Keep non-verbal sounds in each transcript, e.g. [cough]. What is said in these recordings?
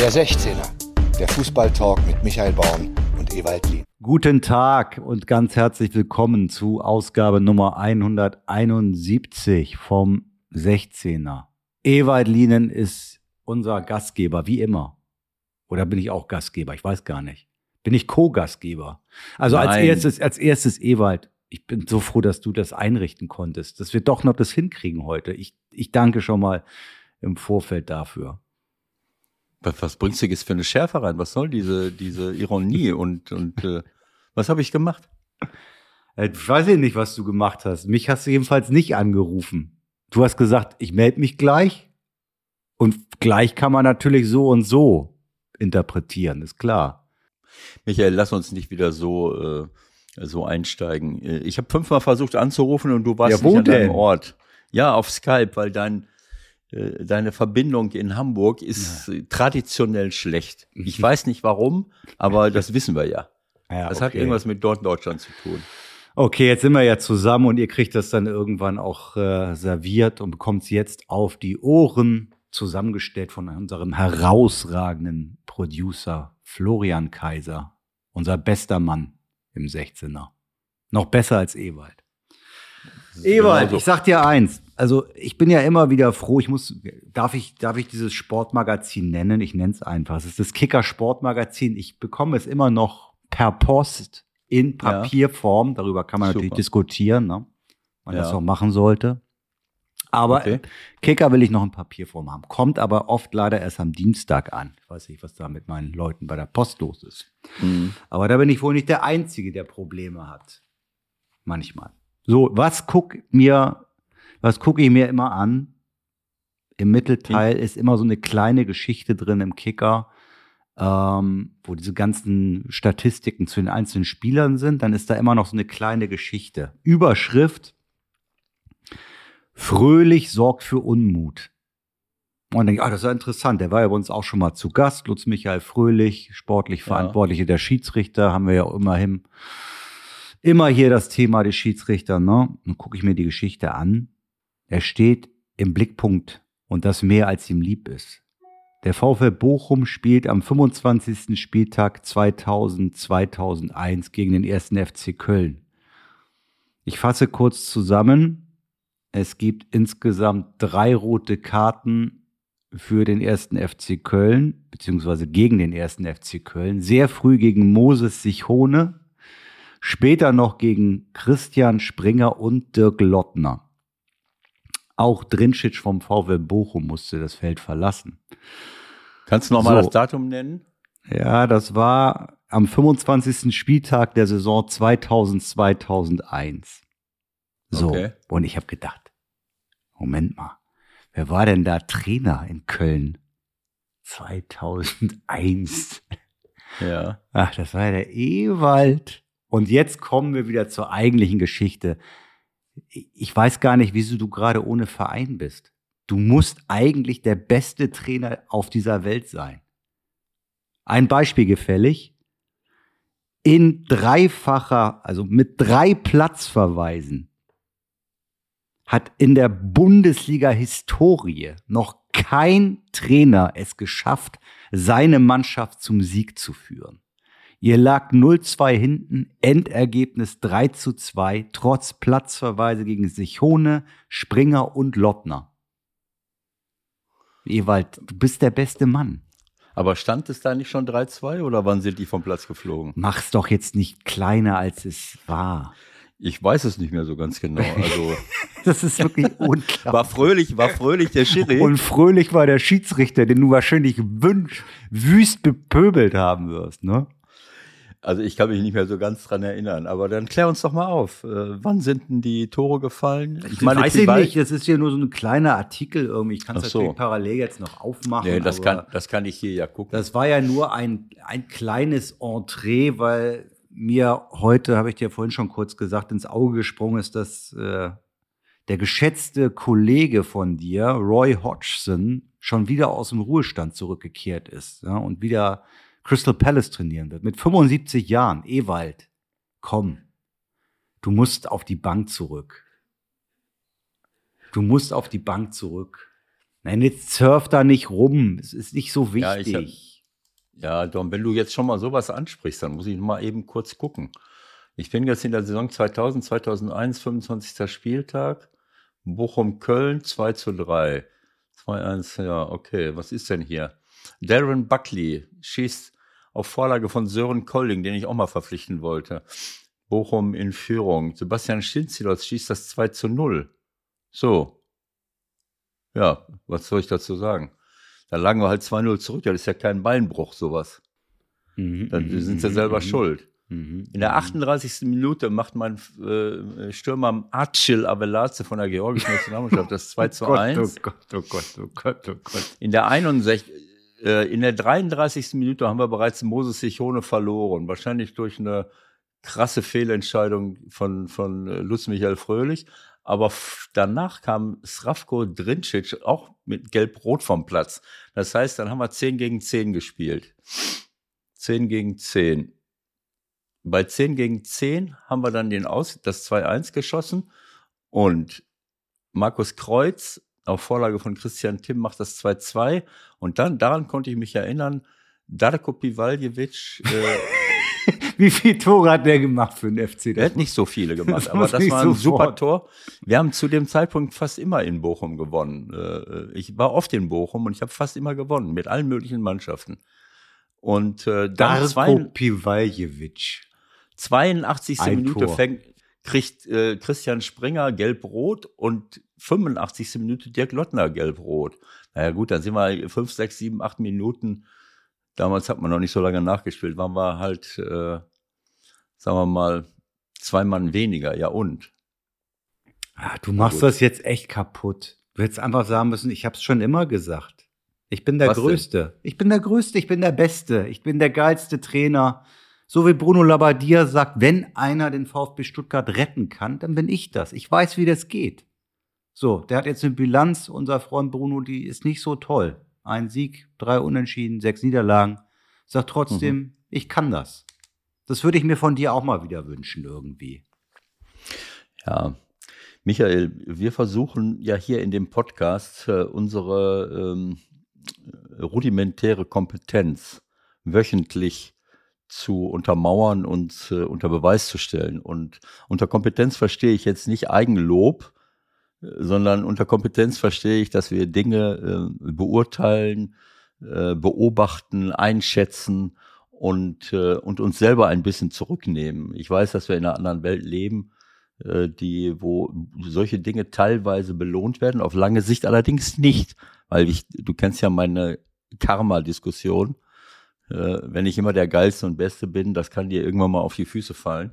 Der 16er, der Fußballtalk mit Michael Baum und Ewald Lien. Guten Tag und ganz herzlich willkommen zu Ausgabe Nummer 171 vom 16er. Ewald Lienen ist unser Gastgeber, wie immer. Oder bin ich auch Gastgeber? Ich weiß gar nicht. Bin ich Co-Gastgeber? Also als erstes, als erstes Ewald. Ich bin so froh, dass du das einrichten konntest, dass wir doch noch das hinkriegen heute. Ich, ich danke schon mal im Vorfeld dafür. Was, was bringst du jetzt für eine Schärfe rein? Was soll diese, diese Ironie [laughs] und, und äh, was habe ich gemacht? Äh, Ich weiß ja nicht, was du gemacht hast. Mich hast du jedenfalls nicht angerufen. Du hast gesagt, ich melde mich gleich. Und gleich kann man natürlich so und so interpretieren, ist klar. Michael, lass uns nicht wieder so, äh, so einsteigen. Äh, Ich habe fünfmal versucht anzurufen und du warst Ja, nicht an deinem? Ort. Ja, auf Skype, weil dein, deine Verbindung in Hamburg ist äh, traditionell schlecht. Ich weiß nicht warum, aber das [laughs] wissen wir ja. Ja, Das hat okay. irgendwas mit Norddeutschland zu tun. Okay, jetzt sind wir ja zusammen und ihr kriegt das dann irgendwann auch äh, serviert und bekommt es jetzt auf die Ohren, zusammengestellt von unserem herausragenden Producer Florian Kaiser, unser bester Mann im 16er. Noch besser als Ewald. Ewald, genauso. ich sag dir eins. Also ich bin ja immer wieder froh. Ich muss, darf ich, darf ich dieses Sportmagazin nennen? Ich nenne es einfach. Es ist das Kicker Sportmagazin. Ich bekomme es immer noch per Post in. Papierform. Darüber kann man natürlich Super. diskutieren, ne? man das Ja. auch machen sollte. Aber Okay. Kicker will ich noch in Papierform haben. Kommt aber oft leider erst am Dienstag an. Ich weiß nicht, was da mit meinen Leuten bei der Post los ist. Mhm. Aber da bin ich wohl nicht der Einzige, der Probleme hat. Manchmal. So, was guck mir, was gucke ich mir immer an? Im Mittelteil ist immer so eine kleine Geschichte drin im Kicker, ähm, wo diese ganzen Statistiken zu den einzelnen Spielern sind. Dann ist da immer noch so eine kleine Geschichte. Überschrift. Fröhlich sorgt für Unmut. Und dann denke ich, ah, das ist ja interessant. Der war ja bei uns auch schon mal zu Gast. Lutz Michael Fröhlich, sportlich Verantwortliche der Schiedsrichter, haben wir ja immerhin immer hier das Thema des Schiedsrichter. Ne? Dann gucke ich mir die Geschichte an. Er steht im Blickpunkt und das mehr als ihm lieb ist. Der VfL Bochum spielt am 25. Spieltag 2000-2001 gegen den ersten FC Köln. Ich fasse kurz zusammen. Es gibt insgesamt drei rote Karten für den ersten FC Köln, beziehungsweise gegen den ersten FC Köln. Sehr früh gegen Moses Sichone, später noch gegen Christian Springer und Dirk Lottner. Auch Drinschitsch vom VfL Bochum musste das Feld verlassen. Kannst du noch mal So. das Datum nennen? Ja, das war am 25. Spieltag der Saison 2000-2001. So, Okay. und ich habe gedacht, Moment mal, wer war denn da Trainer in Köln 2001? Ja. Ach, das war ja der Ewald. Und jetzt kommen wir wieder zur eigentlichen Geschichte. Ich weiß gar nicht, wieso du gerade ohne Verein bist. Du musst eigentlich der beste Trainer auf dieser Welt sein. Ein Beispiel gefällig. In dreifacher, also mit drei Platzverweisen hat in der Bundesliga-Historie noch kein Trainer es geschafft, seine Mannschaft zum Sieg zu führen. Ihr lag 0-2 hinten, Endergebnis 3 zu 2, trotz Platzverweise gegen Sichone, Springer und Lottner. Ewald, du bist der beste Mann. Aber stand es da nicht schon 3-2 oder wann sind die vom Platz geflogen? Mach's doch jetzt nicht kleiner, als es war. Ich weiß es nicht mehr so ganz genau. Also [laughs] Das ist wirklich [laughs] war unglaublich. fröhlich, war fröhlich der Schiri. Und fröhlich war der Schiedsrichter, den du wahrscheinlich wünsch, wüst bepöbelt haben wirst, ne? Also ich kann mich nicht mehr so ganz dran erinnern. Aber dann klär uns doch mal auf. Äh, wann sind denn die Tore gefallen? Ich weiß ich nicht, das ist hier nur so ein kleiner Artikel irgendwie. Ich kann es so. natürlich parallel jetzt noch aufmachen. Nee, das kann, das kann ich hier ja gucken. das war ja nur ein, ein kleines Entree, weil mir heute, habe ich dir vorhin schon kurz gesagt, ins Auge gesprungen ist, dass äh, der geschätzte Kollege von dir, Roy Hodgson, schon wieder aus dem Ruhestand zurückgekehrt ist ja, und wieder Crystal Palace trainieren wird. Mit 75 Jahren. Ewald, komm, du musst auf die Bank zurück. Du musst auf die Bank zurück. Nein, jetzt surf da nicht rum. Es ist nicht so Ja, ich hab- wichtig. Ja, Dom, wenn du jetzt schon mal sowas ansprichst, dann muss ich mal eben kurz gucken. Ich bin jetzt in der Saison 2000, 2001, 25. Spieltag. Bochum-Köln 2 zu 3. 2-1, ja, okay. Was ist denn hier? Darren Buckley schießt auf Vorlage von Sören Kolling, den ich auch mal verpflichten wollte. Bochum in Führung. Sebastian Stinzilos schießt das 2 zu 0. So. Ja, was soll ich dazu sagen? Da lagen wir halt 2-0 zurück. Das ist ja kein Beinbruch, sowas. Mhm, Dann mhm, sind sie mhm, selber mhm, schuld. In der mhm. 38. Minute macht mein äh, Stürmer Acil Avelaze von der georgischen Nationalmannschaft das 2 [laughs] zu Oh Gott, 1. Oh Gott, oh Gott, oh Gott, oh Gott. In der 61. Äh, in der 33. Minute haben wir bereits Moses Sichone verloren. Wahrscheinlich durch eine krasse Fehlentscheidung von, von äh, Lutz Michael Fröhlich. Aber danach kam Sravko Drincic auch mit Gelb-Rot vom Platz. Das heißt, dann haben wir 10 gegen 10 gespielt. 10 gegen 10. Bei 10 gegen 10 haben wir dann den Aus, das 2-1 geschossen und Markus Kreuz auf Vorlage von Christian Timm macht das 2-2 und dann, daran konnte ich mich erinnern, Darko Pivaljevic, äh, [laughs] Wie viele Tore hat der gemacht für den FC? der hat nicht so viele [laughs] gemacht, Das aber das war ein super sofort. Tor. Wir haben zu dem Zeitpunkt fast immer in Bochum gewonnen. Äh, Ich war oft in Bochum und ich habe fast immer gewonnen mit allen möglichen Mannschaften. Und äh, dann Darko Pivaljevic. 82. Ein Minute Tor. fängt, kriegt äh, Christian Springer gelb-rot und 85. Minute Dirk Lottner gelb-rot. Naja gut, dann sind wir 5, 6, 7, 8 Minuten. Damals hat man noch nicht so lange nachgespielt. Waren wir halt, äh, sagen wir mal, zwei Mann weniger. Ja und? Ah, du machst das jetzt echt kaputt. Du hättest einfach sagen müssen, ich habe es schon immer gesagt. Ich bin der Was denn? Größte. Ich bin der Größte, ich bin der Beste. Ich bin der geilste Trainer. So wie Bruno Labbadia sagt, wenn einer den VfB Stuttgart retten kann, dann bin ich das. Ich weiß, wie das geht. So, der hat jetzt eine Bilanz, unser Freund Bruno, die ist nicht so toll. Ein Sieg, drei Unentschieden, sechs Niederlagen. Sagt trotzdem, Mhm. ich kann das. Das würde ich mir von dir auch mal wieder wünschen irgendwie. Ja. Michael, wir versuchen ja hier in dem Podcast äh, unsere ähm, rudimentäre Kompetenz wöchentlich zu untermauern und äh, unter Beweis zu stellen. Und unter Kompetenz verstehe ich jetzt nicht Eigenlob, äh, sondern unter Kompetenz verstehe ich, dass wir Dinge äh, beurteilen, äh, beobachten, einschätzen und, äh, und uns selber ein bisschen zurücknehmen. Ich weiß, dass wir in einer anderen Welt leben, äh, die, wo solche Dinge teilweise belohnt werden, auf lange Sicht allerdings nicht. Weil ich, du kennst ja meine Karma-Diskussion. Äh, wenn ich immer der Geilste und Beste bin, das kann dir irgendwann mal auf die Füße fallen.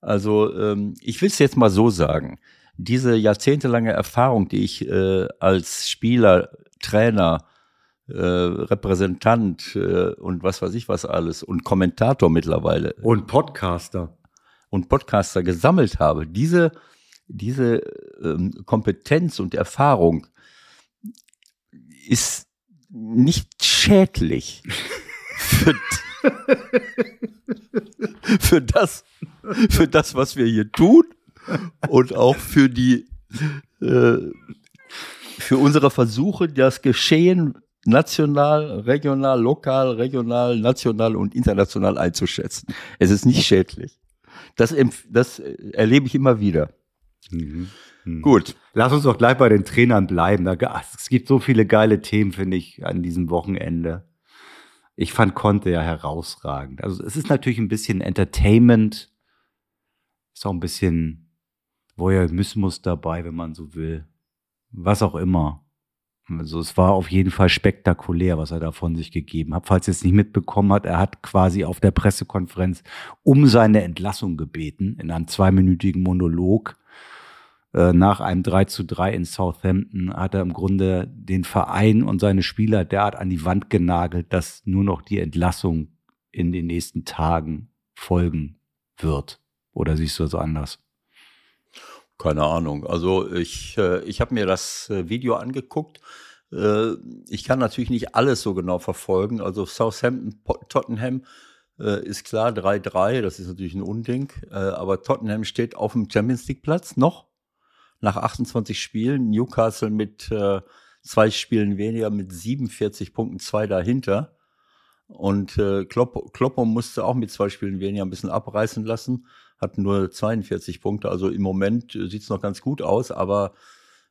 Also ähm, ich will es jetzt mal so sagen. Diese jahrzehntelange Erfahrung, die ich äh, als Spieler, Trainer, äh, Repräsentant äh, und was weiß ich was alles und Kommentator mittlerweile Und Podcaster. und Podcaster gesammelt habe, diese, diese ähm, Kompetenz und Erfahrung ist nicht schädlich [laughs] für, für, das, für das, was wir hier tun und auch für die äh, für unsere Versuche, das Geschehen national, regional, lokal, regional, national und international einzuschätzen. Es ist nicht schädlich. Das, das erlebe ich immer wieder. Mhm. Mhm. Gut. Lass uns doch gleich bei den Trainern bleiben. Es gibt so viele geile Themen, finde ich, an diesem Wochenende. Ich fand Conte ja herausragend. Also es ist natürlich ein bisschen Entertainment. Ist auch ein bisschen Voyeurismus dabei, wenn man so will. Was auch immer. Also es war auf jeden Fall spektakulär, was er da von sich gegeben hat. Falls ihr es nicht mitbekommen hat, er hat quasi auf der Pressekonferenz um seine Entlassung gebeten, in einem zweiminütigen Monolog. Äh, nach einem 3 zu 3 in Southampton hat er im Grunde den Verein und seine Spieler derart an die Wand genagelt, dass nur noch die Entlassung in den nächsten Tagen folgen wird. Oder siehst du das anders? Keine Ahnung. Also ich, äh, ich habe mir das äh, Video angeguckt. Ich kann natürlich nicht alles so genau verfolgen. Also Southampton, Tottenham ist klar 3-3, das ist natürlich ein Unding. Aber Tottenham steht auf dem Champions League Platz noch nach 28 Spielen. Newcastle mit äh, zwei Spielen weniger mit 47 Punkten, zwei dahinter. Und äh, Klopp, Kloppo musste auch mit zwei Spielen weniger ein bisschen abreißen lassen, hat nur 42 Punkte. Also im Moment äh, sieht es noch ganz gut aus, aber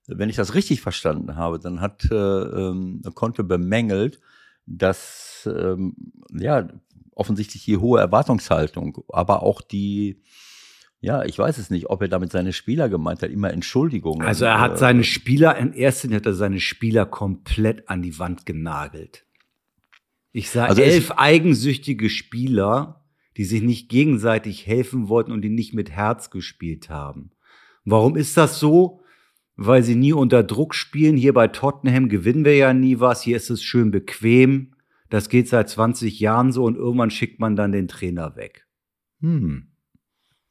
wenn ich das richtig verstanden habe, dann hat äh, ähm, Conte bemängelt, dass ähm, ja offensichtlich die hohe Erwartungshaltung, aber auch die ja, ich weiß es nicht, ob er damit seine Spieler gemeint hat, immer Entschuldigungen. Also er hat äh, seine Spieler, in erster Linie hat er seine Spieler komplett an die Wand genagelt. Ich sah Also elf eigensüchtige Spieler, die sich nicht gegenseitig helfen wollten und die nicht mit Herz gespielt haben. Warum ist das so? Weil sie nie unter Druck spielen. Hier bei Tottenham gewinnen wir ja nie was. Hier ist es schön bequem. Das geht seit 20 Jahren so und irgendwann schickt man dann den Trainer weg. Hm.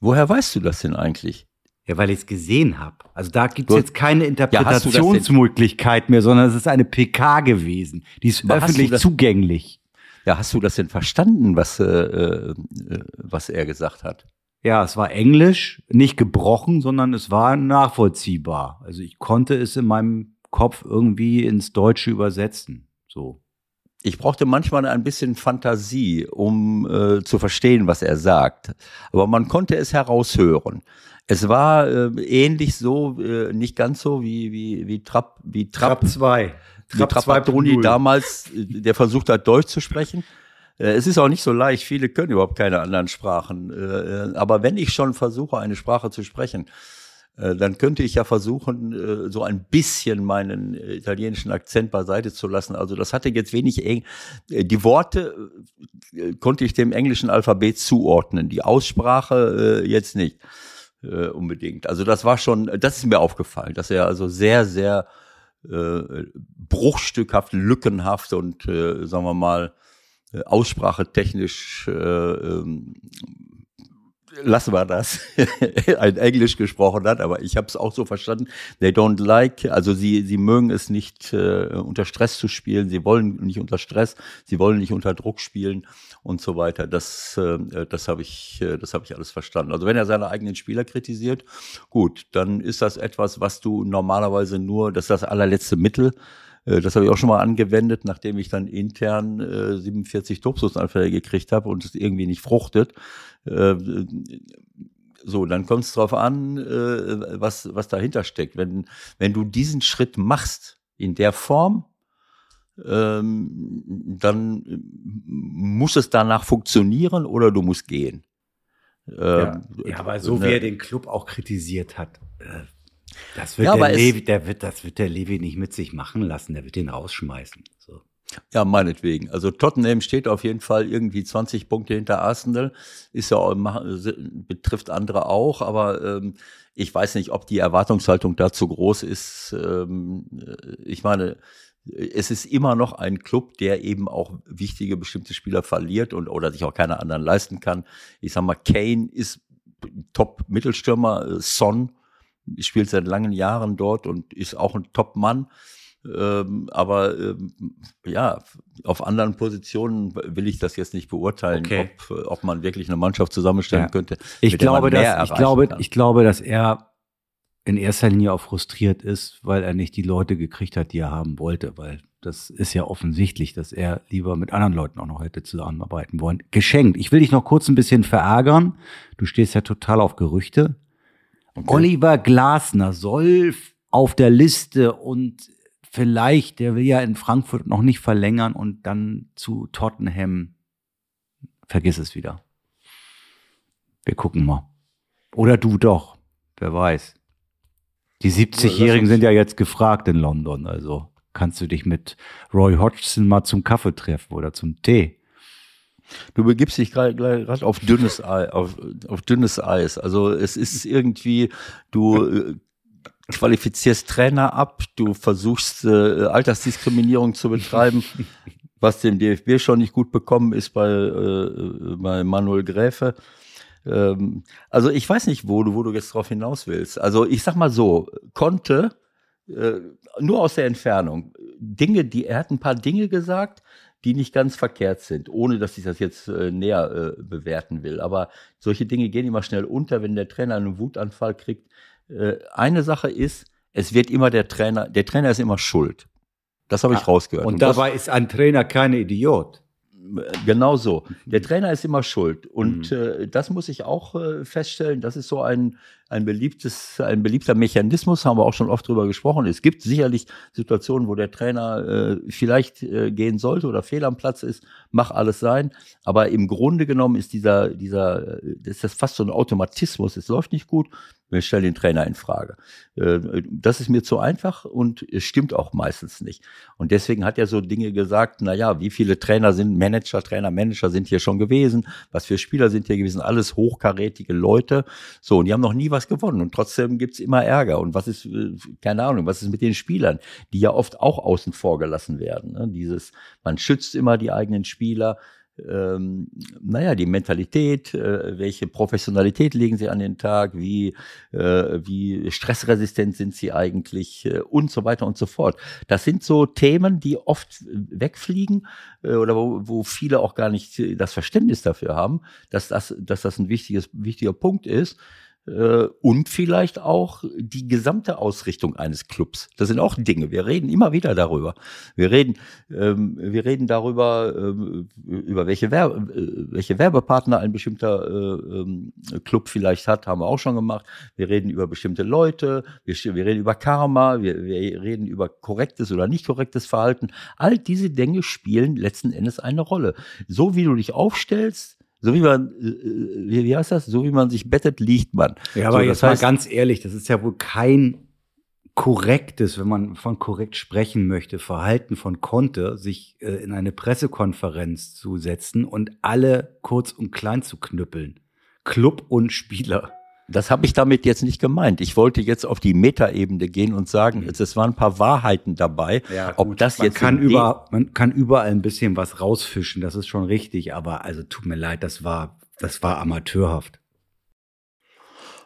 Woher weißt du das denn eigentlich? Ja, weil ich es gesehen habe. Also da gibt es jetzt keine Ja, Interpretationsmöglichkeit mehr, sondern es ist eine PK gewesen. Die ist Aber öffentlich das- zugänglich. Ja, hast du das denn verstanden, was, äh, äh, was er gesagt hat? Ja, es war Englisch, nicht gebrochen, sondern es war nachvollziehbar. Also ich konnte es in meinem Kopf irgendwie ins Deutsche übersetzen. So. Ich brauchte manchmal ein bisschen Fantasie, um äh, zu verstehen, was er sagt. Aber man konnte es heraushören. Es war äh, ähnlich so, äh, nicht ganz so wie, wie, wie Trapp, wie Trapp, 2. wie Trapattoni damals, äh, der versucht hat, Deutsch zu sprechen. Äh, Es ist auch nicht so leicht, viele können überhaupt keine anderen Sprachen. Äh, Aber wenn ich schon versuche, eine Sprache zu sprechen, dann könnte ich ja versuchen, äh, so ein bisschen meinen äh, italienischen Akzent beiseite zu lassen. Also das hatte jetzt wenig eng. äh, Die Worte äh, konnte ich dem englischen Alphabet zuordnen, die Aussprache äh, jetzt nicht äh, unbedingt. Also das war schon, das ist mir aufgefallen, dass er also sehr, sehr äh, bruchstückhaft, lückenhaft und äh, sagen wir mal äh, aussprachetechnisch äh, ähm, lassen wir das, [laughs] ein Englisch gesprochen hat, aber ich habe es auch so verstanden. They don't like, also sie sie mögen es nicht äh, unter Stress zu spielen, sie wollen nicht unter Stress, sie wollen nicht unter Druck spielen und so weiter. Das äh, das habe ich äh, das habe ich alles verstanden. Also wenn er seine eigenen Spieler kritisiert, gut, dann ist das etwas, was du normalerweise nur, das ist das allerletzte Mittel. Äh, Das habe ich auch schon mal angewendet, nachdem ich dann intern äh, 47 Tobsusanfälle gekriegt habe und es irgendwie nicht fruchtet. Äh, so, dann kommt es drauf an, äh, was, was dahinter steckt. Wenn, wenn du diesen Schritt machst in der Form, ähm, dann muss es danach funktionieren oder du musst gehen. Ja, Ähm, ja, aber so ne, wie er den Club auch kritisiert hat, äh, das wird, Ja, der, Levi, der wird, das wird der Levi nicht mit sich machen lassen. Der wird ihn rausschmeißen. So. Ja, meinetwegen. Also Tottenham steht auf jeden Fall irgendwie 20 Punkte hinter Arsenal. Ist ja auch, betrifft andere auch, aber ähm, ich weiß nicht, ob die Erwartungshaltung da zu groß ist. Ähm, äh, ich meine, es ist immer noch ein Club, der eben auch wichtige bestimmte Spieler verliert und oder sich auch keine anderen leisten kann. Ich sag mal, Kane ist Top-Mittelstürmer, äh, Son spielt seit langen Jahren dort und ist auch ein Top-Mann. Ähm, aber ähm, ja, auf anderen Positionen will ich das jetzt nicht beurteilen, Okay. ob, ob man wirklich eine Mannschaft zusammenstellen Ja. könnte. Ich glaube, dass, ich glaube, kann. ich glaube, dass er in erster Linie auch frustriert ist, weil er nicht die Leute gekriegt hat, die er haben wollte, weil das ist ja offensichtlich, dass er lieber mit anderen Leuten auch noch hätte zusammenarbeiten wollen. Geschenkt. Ich will dich noch kurz ein bisschen verärgern. Du stehst ja total auf Gerüchte. Oliver Glasner soll auf der Liste und vielleicht, der will ja in Frankfurt noch nicht verlängern und dann zu Tottenham. Vergiss es wieder. Wir gucken mal. Oder du doch. Wer weiß. Die 70-Jährigen uns- sind ja jetzt gefragt in London. Also kannst du dich mit Roy Hodgson mal zum Kaffee treffen oder zum Tee. Du begibst dich gerade auf dünnes Eis, auf, auf dünnes Eis. Also es ist irgendwie, du äh, qualifizierst Trainer ab, du versuchst äh, Altersdiskriminierung zu betreiben, [laughs] was dem DFB schon nicht gut bekommen ist bei, äh, bei Manuel Gräfe. Ähm, also ich weiß nicht, wo du, wo du jetzt drauf hinaus willst. Also ich sag mal so, konnte äh, nur aus der Entfernung Dinge, die er hat ein paar Dinge gesagt, die nicht ganz verkehrt sind, ohne dass ich das jetzt äh, näher äh, bewerten will. Aber solche Dinge gehen immer schnell unter, wenn der Trainer einen Wutanfall kriegt. Äh, eine Sache ist, es wird immer der Trainer, der Trainer ist immer schuld. Das habe ich rausgehört. Und, dabei ist ein Trainer kein Idiot. Genau so. Der [laughs] Trainer ist immer schuld. Und mhm. äh, das muss ich auch äh, feststellen. Das ist so ein, ein beliebtes, ein beliebter Mechanismus, haben wir auch schon oft drüber gesprochen. Es gibt sicherlich Situationen, wo der Trainer äh, vielleicht äh, gehen sollte oder fehl am Platz ist, mach alles sein. Aber im Grunde genommen ist dieser, dieser, äh, ist das fast so ein Automatismus. Es läuft nicht gut. Wir stellen den Trainer in Frage. Äh, das ist mir zu einfach und es stimmt auch meistens nicht. Und deswegen hat er so Dinge gesagt, na ja, wie viele Trainer sind Manager, Trainer, Manager sind hier schon gewesen? Was für Spieler sind hier gewesen? Alles hochkarätige Leute. So, und die haben noch nie was gewonnen. Und trotzdem gibt's immer Ärger. Und was ist, äh, keine Ahnung, was ist mit den Spielern, die ja oft auch außen vor gelassen werden? Ne? Dieses, man schützt immer die eigenen Spieler ähm, naja, die Mentalität, äh, welche Professionalität legen sie an den Tag, wie, äh, wie stressresistent sind sie eigentlich? Äh, und so weiter und so fort. Das sind so Themen, die oft wegfliegen äh, oder wo, wo viele auch gar nicht das Verständnis dafür haben, dass das, dass das ein wichtiges, wichtiger Punkt ist äh, und vielleicht auch die gesamte Ausrichtung eines Clubs. Das sind auch Dinge. Wir reden immer wieder darüber. Wir reden, ähm, wir reden darüber, ähm, über welche, Werbe, äh, welche Werbepartner ein bestimmter äh, ähm, Club vielleicht hat, haben wir auch schon gemacht. Wir reden über bestimmte Leute, wir, wir reden über Karma, wir, wir reden über korrektes oder nicht korrektes Verhalten. All diese Dinge spielen letzten Endes eine Rolle. So wie du dich aufstellst, so wie man, äh, äh, wie, wie heißt das? So wie man sich bettet, liegt man. Ja, aber so, jetzt heißt, mal ganz ehrlich, das ist ja wohl kein korrektes, wenn man von korrekt sprechen möchte, Verhalten von Conte, sich äh, in eine Pressekonferenz zu setzen und alle kurz und klein zu knüppeln. Club und Spieler. Das habe ich damit jetzt nicht gemeint. Ich wollte jetzt auf die Metaebene gehen und sagen, jetzt, es waren ein paar Wahrheiten dabei. Ja, Ob das man jetzt kann über, man kann überall ein bisschen was rausfischen, das ist schon richtig, aber also tut mir leid, das war, das war amateurhaft.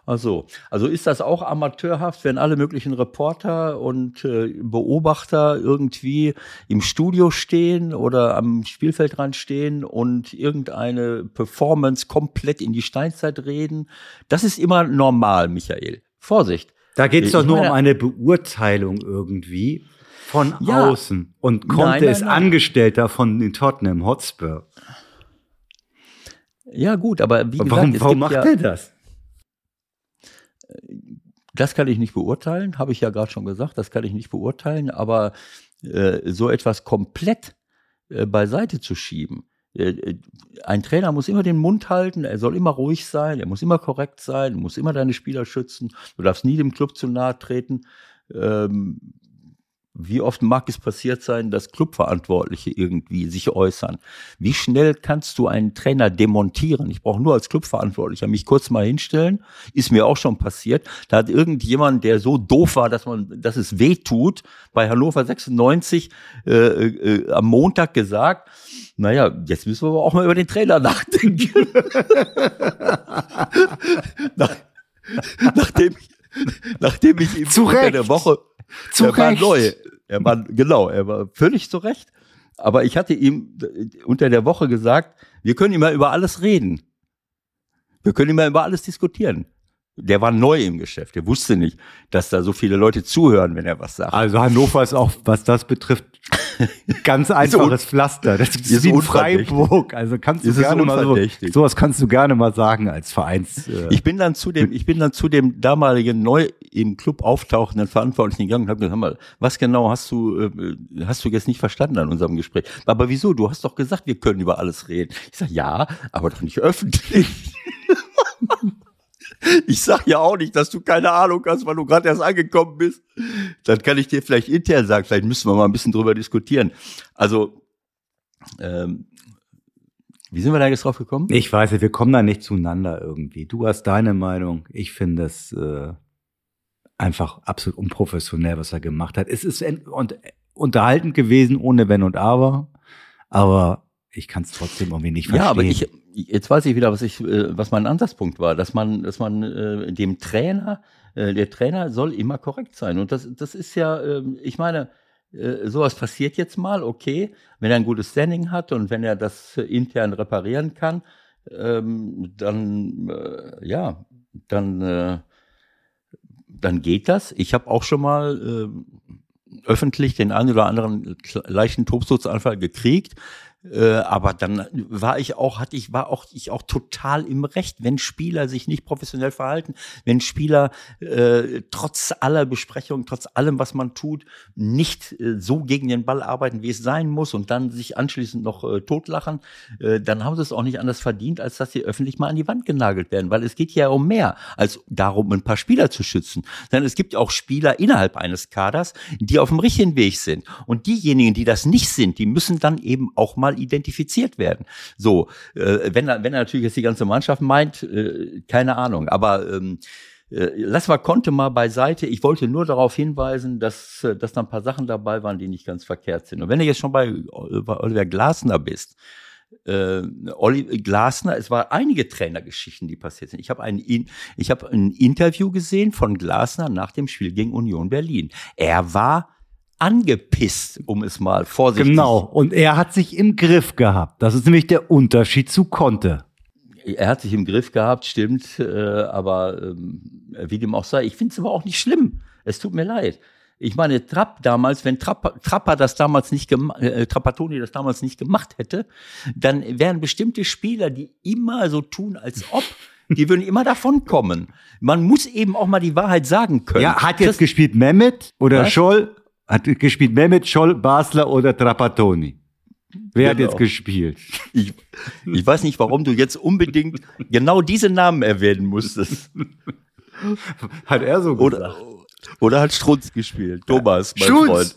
Also, also ist das auch amateurhaft, wenn alle möglichen Reporter und äh, Beobachter irgendwie im Studio stehen oder am Spielfeldrand stehen und irgendeine Performance komplett in die Steinzeit reden? Das ist immer normal, Michael. Vorsicht. Da geht es doch nur meine, um eine Beurteilung irgendwie von ja, außen. Und Conte ist Angestellter von den Tottenham Hotspur. Ja, gut, aber wie gesagt, warum, warum macht ja, er das? Das kann ich nicht beurteilen, habe ich ja gerade schon gesagt, das kann ich nicht beurteilen, aber äh, so etwas komplett äh, beiseite zu schieben. Äh, äh, ein Trainer muss immer den Mund halten, er soll immer ruhig sein, er muss immer korrekt sein, muss immer deine Spieler schützen, du darfst nie dem Club zu nahe treten. Ähm, wie oft mag es passiert sein, dass Clubverantwortliche irgendwie sich äußern? Wie schnell kannst du einen Trainer demontieren? Ich brauche nur als Clubverantwortlicher mich kurz mal hinstellen. Ist mir auch schon passiert. Da hat irgendjemand, der so doof war, dass man, dass es weh tut, bei Hannover 96 äh, äh, am Montag gesagt, naja, jetzt müssen wir aber auch mal über den Trainer [laughs] nachdenken. [laughs] Nach, nachdem, nachdem ich ihm unter der Woche zu er Recht. war neu. Er war, genau, er war völlig zu Recht. Aber ich hatte ihm unter der Woche gesagt, wir können immer über alles reden. Wir können immer über alles diskutieren der war neu im Geschäft. Der wusste nicht, dass da so viele Leute zuhören, wenn er was sagt. Also Hannover ist auch, was das betrifft, [laughs] ganz einfaches so Pflaster. Das ist, ist wie Freiburg. Also kannst du ist gerne mal so, sowas kannst du gerne mal sagen als Vereins. Äh ich bin dann zu dem, ich bin dann zu dem damaligen neu im Club auftauchenden Verantwortlichen gegangen und habe gesagt, mal, was genau hast du, äh, hast du jetzt nicht verstanden an unserem Gespräch? Aber wieso? Du hast doch gesagt, wir können über alles reden. Ich sage, ja, aber doch nicht öffentlich. [laughs] Ich sag ja auch nicht, dass du keine Ahnung hast, weil du gerade erst angekommen bist. Dann kann ich dir vielleicht intern sagen, vielleicht müssen wir mal ein bisschen drüber diskutieren. Also, ähm, wie sind wir da jetzt drauf gekommen? Ich weiß nicht, wir kommen da nicht zueinander irgendwie. Du hast deine Meinung. Ich finde es äh, einfach absolut unprofessionell, was er gemacht hat. Es ist und, unterhaltend gewesen, ohne Wenn und Aber. Aber ich kann es trotzdem irgendwie nicht verstehen. Ja, aber ich, jetzt weiß ich wieder, was ich, äh, was mein Ansatzpunkt war, dass man, dass man äh, dem Trainer, äh, der Trainer soll immer korrekt sein. Und das, das ist ja, äh, ich meine, äh, sowas passiert jetzt mal, okay, wenn er ein gutes Standing hat und wenn er das intern reparieren kann, ähm, dann äh, ja, dann äh, dann geht das. Ich habe auch schon mal äh, öffentlich den einen oder anderen leichten Tobsuchtsanfall gekriegt. Äh, aber dann war ich auch, hatte ich, war auch ich auch total im Recht, wenn Spieler sich nicht professionell verhalten, wenn Spieler äh, trotz aller Besprechungen, trotz allem, was man tut, nicht äh, so gegen den Ball arbeiten, wie es sein muss und dann sich anschließend noch äh, totlachen, äh, dann haben sie es auch nicht anders verdient, als dass sie öffentlich mal an die Wand genagelt werden, weil es geht ja um mehr als darum, ein paar Spieler zu schützen, sondern es gibt auch Spieler innerhalb eines Kaders, die auf dem richtigen Weg sind. Und diejenigen, die das nicht sind, die müssen dann eben auch mal identifiziert werden. So, äh, wenn er, wenn er natürlich jetzt die ganze Mannschaft meint, äh, keine Ahnung, aber ähm, äh, lass mal Konte mal beiseite. Ich wollte nur darauf hinweisen, dass, äh, dass da ein paar Sachen dabei waren, die nicht ganz verkehrt sind. Und wenn du jetzt schon bei, Oliver Glasner bist, äh, Oliver Glasner, es waren einige Trainergeschichten, die passiert sind. Ich habe ein, ich habe ein Interview gesehen von Glasner nach dem Spiel gegen Union Berlin. Er war angepisst, um es mal vorsichtig. Genau. Und er hat sich im Griff gehabt. Das ist nämlich der Unterschied zu Conte. Er hat sich im Griff gehabt, stimmt, äh, aber ähm, wie dem auch sei, ich finde es aber auch nicht schlimm. Es tut mir leid. Ich meine, Trapp damals, wenn Trapp, Trapper das damals nicht gemacht, äh, Trapattoni das damals nicht gemacht hätte, dann wären bestimmte Spieler, die immer so tun, als ob, die würden immer davon kommen. Man muss eben auch mal die Wahrheit sagen können. Ja, hat jetzt das, gespielt Mehmet oder was? Scholl hat gespielt Mehmet Scholl, Basler oder Trapattoni? Wer genau. hat jetzt gespielt? Ich, ich weiß nicht, warum du jetzt unbedingt genau diese Namen erwähnen musstest. Hat er so gesagt. Oder, oder hat Strunz gespielt? Thomas, mein Strunz. Freund.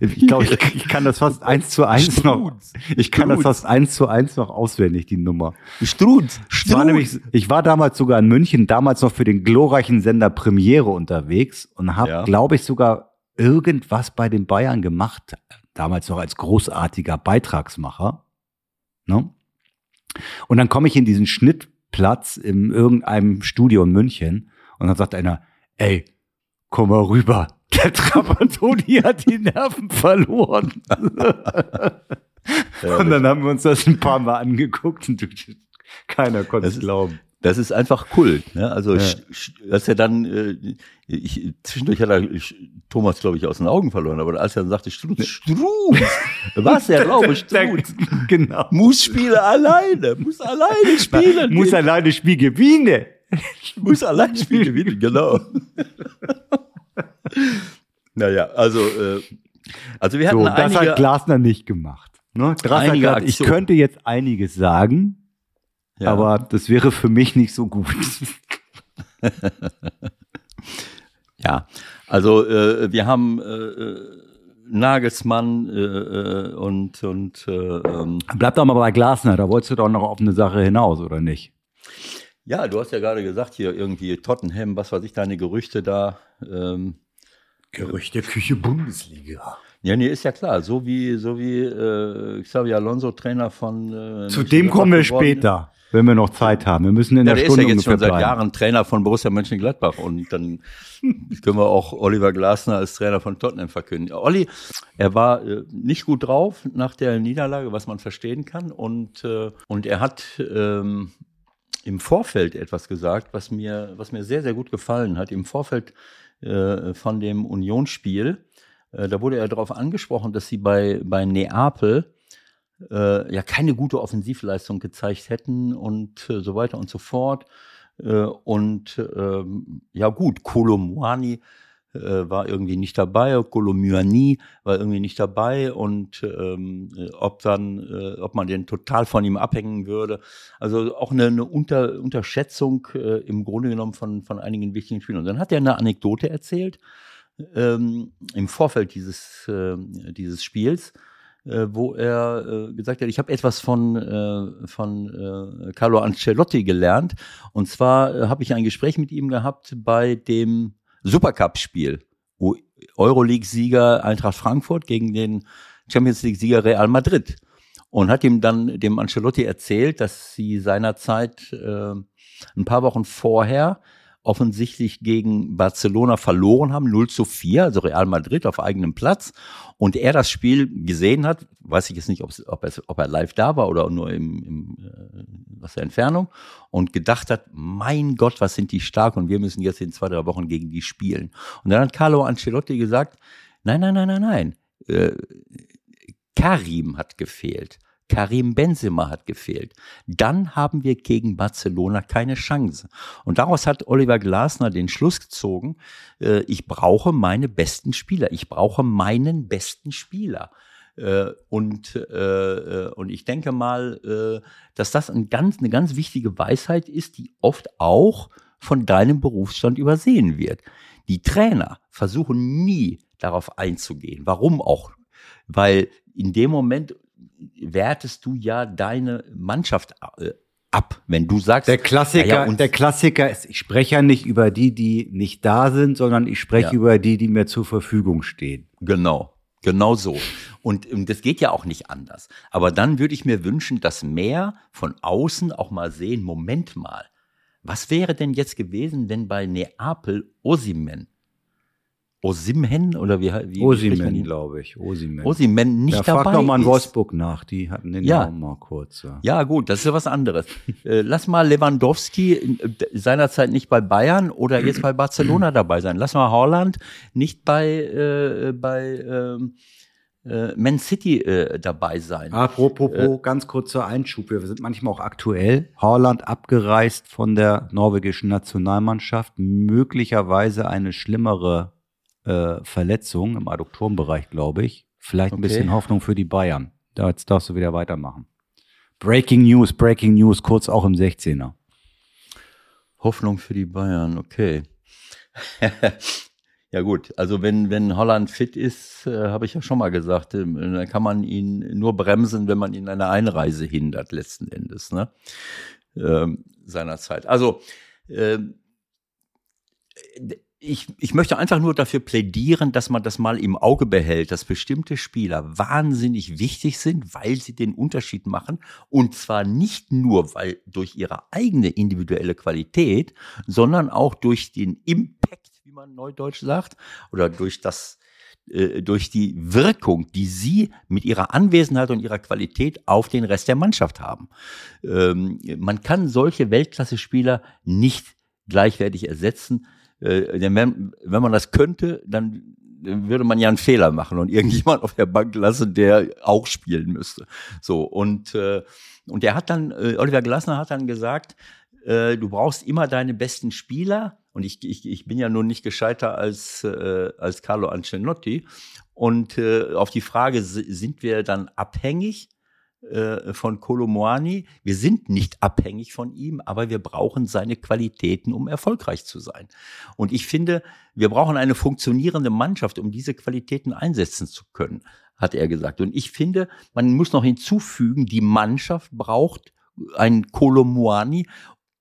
Ich glaube, ich, ich, kann das fast eins zu eins Strunz. noch. Ich kann Strunz. das fast eins zu eins noch auswendig, die Nummer. Strunz. Strunz. War nämlich, ich war damals sogar in München, damals noch für den glorreichen Sender Premiere unterwegs und habe, ja. glaube ich, sogar irgendwas bei den Bayern gemacht, damals noch als großartiger Beitragsmacher. Ne? Und dann komme ich in diesen Schnittplatz in irgendeinem Studio in München und dann sagt einer, ey, komm mal rüber, [laughs] der Trapattoni hat die Nerven verloren. [laughs] und dann haben wir uns das ein paar Mal angeguckt und keiner konnte es glauben. Das ist einfach Kult. Ne? Also, ja. als er dann, äh, ich, zwischendurch hat er Thomas, glaube ich, aus den Augen verloren, aber als er dann sagte, Struz, Struz, was, er glaube Struz, genau. muss spielen alleine, muss alleine [laughs] spielen. muss alleine spielen gewinnen. [laughs] muss alleine spielen [laughs] gewinnen, genau. naja, also, äh, also wir hatten so, das einige, hat Glasner nicht gemacht. Ne? Glasner hat, ich könnte jetzt einiges sagen, ja. Aber das wäre für mich nicht so gut. [laughs] ja, also äh, wir haben äh, äh Nagelsmann äh, äh, und und äh, ähm, bleibt doch mal bei Glasner. Da wolltest du doch noch auf eine Sache hinaus, oder nicht? Ja, du hast ja gerade gesagt hier irgendwie Tottenham, was weiß ich, deine Gerüchte da. Ähm, Gerüchte Küche Bundesliga. Ja, nee, ist ja klar. So wie, so wie äh, Xavi Alonso Trainer von. Äh, Zu dem kommen wir später wenn wir noch Zeit haben. Wir müssen in ja, der, der Stunde ist ja jetzt schon seit Jahren Trainer von Borussia Mönchengladbach und dann [laughs] können wir auch Oliver Glasner als Trainer von Tottenham verkünden. Olli, er war äh, nicht gut drauf nach der Niederlage, was man verstehen kann und äh, und er hat ähm, im Vorfeld etwas gesagt, was mir was mir sehr sehr gut gefallen hat. Im Vorfeld äh, von dem Unionsspiel, äh, da wurde er darauf angesprochen, dass sie bei bei Neapel äh, ja keine gute Offensivleistung gezeigt hätten und äh, so weiter und so fort. Äh, und ähm, ja gut, Kolomwani äh, war irgendwie nicht dabei, Kolomyani war irgendwie nicht dabei und ähm, ob dann, äh, ob man den total von ihm abhängen würde. Also auch eine, eine Unter, Unterschätzung äh, im Grunde genommen von, von einigen wichtigen Spielern. Und dann hat er eine Anekdote erzählt ähm, im Vorfeld dieses, äh, dieses Spiels äh, wo er äh, gesagt hat, ich habe etwas von, äh, von äh, Carlo Ancelotti gelernt. Und zwar äh, habe ich ein Gespräch mit ihm gehabt bei dem Supercup-Spiel, wo Euroleague-Sieger Eintracht Frankfurt gegen den Champions League-Sieger Real Madrid. Und hat ihm dann dem Ancelotti erzählt, dass sie seinerzeit äh, ein paar Wochen vorher offensichtlich gegen Barcelona verloren haben, 0 zu 4, also Real Madrid auf eigenem Platz. Und er das Spiel gesehen hat, weiß ich jetzt nicht, ob, er, ob er live da war oder nur im, im, äh, aus der Entfernung, und gedacht hat, mein Gott, was sind die stark und wir müssen jetzt in zwei, drei Wochen gegen die spielen. Und dann hat Carlo Ancelotti gesagt, Nein, nein, nein, nein, nein. Äh, Karim hat gefehlt. Karim Benzema hat gefehlt. Dann haben wir gegen Barcelona keine Chance. Und daraus hat Oliver Glasner den Schluss gezogen, äh, ich brauche meine besten Spieler. Ich brauche meinen besten Spieler. Äh, und, äh, und ich denke mal, äh, dass das ein ganz, eine ganz wichtige Weisheit ist, die oft auch von deinem Berufsstand übersehen wird. Die Trainer versuchen nie darauf einzugehen. Warum auch? Weil in dem Moment wertest du ja deine Mannschaft äh, ab, wenn du sagst. Der Klassiker, ja, und der Klassiker ist, ich spreche ja nicht über die, die nicht da sind, sondern ich spreche ja. über die, die mir zur Verfügung stehen. Genau. Genau so. Und, und das geht ja auch nicht anders. Aber dann würde ich mir wünschen, dass mehr von außen auch mal sehen, Moment mal, was wäre denn jetzt gewesen, wenn bei Neapel Osimen Osimhen oder wie, wie Osimen, glaube ich. Osimen. Osimen nicht ja, dabei frag noch mal in Wolfsburg nach, die hatten den ja. Namen mal kurz. Ja. ja, gut, das ist ja was anderes. [laughs] äh, lass mal Lewandowski äh, seinerzeit nicht bei Bayern oder jetzt bei Barcelona [clears throat] dabei sein. Lass mal Holland nicht bei, äh, bei ähm, äh, Man City äh, dabei sein. Apropos, äh, ganz kurzer Einschub. Wir sind manchmal auch aktuell. Holland abgereist von der norwegischen Nationalmannschaft. Möglicherweise eine schlimmere äh, Verletzung im Adduktorenbereich, glaube ich. Vielleicht ein okay. bisschen Hoffnung für die Bayern. Da, jetzt darfst du wieder weitermachen. Breaking News, Breaking News, kurz auch im 16er. Hoffnung für die Bayern, okay. [laughs] ja gut, also wenn, wenn Holland fit ist, äh, habe ich ja schon mal gesagt, äh, dann kann man ihn nur bremsen, wenn man ihn eine Einreise hindert, letzten Endes, ne? Ähm, seinerzeit. Also äh, ich, ich möchte einfach nur dafür plädieren, dass man das mal im Auge behält, dass bestimmte Spieler wahnsinnig wichtig sind, weil sie den Unterschied machen. Und zwar nicht nur, weil durch ihre eigene individuelle Qualität, sondern auch durch den Impact, wie man neudeutsch sagt, oder durch das, äh, durch die Wirkung, die sie mit ihrer Anwesenheit und ihrer Qualität auf den Rest der Mannschaft haben. Ähm, man kann solche Weltklasse-Spieler nicht gleichwertig ersetzen äh, denn wenn, wenn man das könnte, dann würde man ja einen Fehler machen und irgendjemand auf der Bank lassen, der auch spielen müsste. So und äh, und der hat dann äh, Oliver Glasner hat dann gesagt, äh, du brauchst immer deine besten Spieler. Und ich, ich, ich bin ja nun nicht gescheiter als äh, als Carlo Ancelotti. Und äh, auf die Frage sind wir dann abhängig äh, von Kolomoani. Wir sind nicht abhängig von ihm, aber wir brauchen seine Qualitäten, um erfolgreich zu sein. Und ich finde, wir brauchen eine funktionierende Mannschaft, um diese Qualitäten einsetzen zu können, hat er gesagt. Und ich finde, man muss noch hinzufügen, die Mannschaft braucht einen Kolomoani,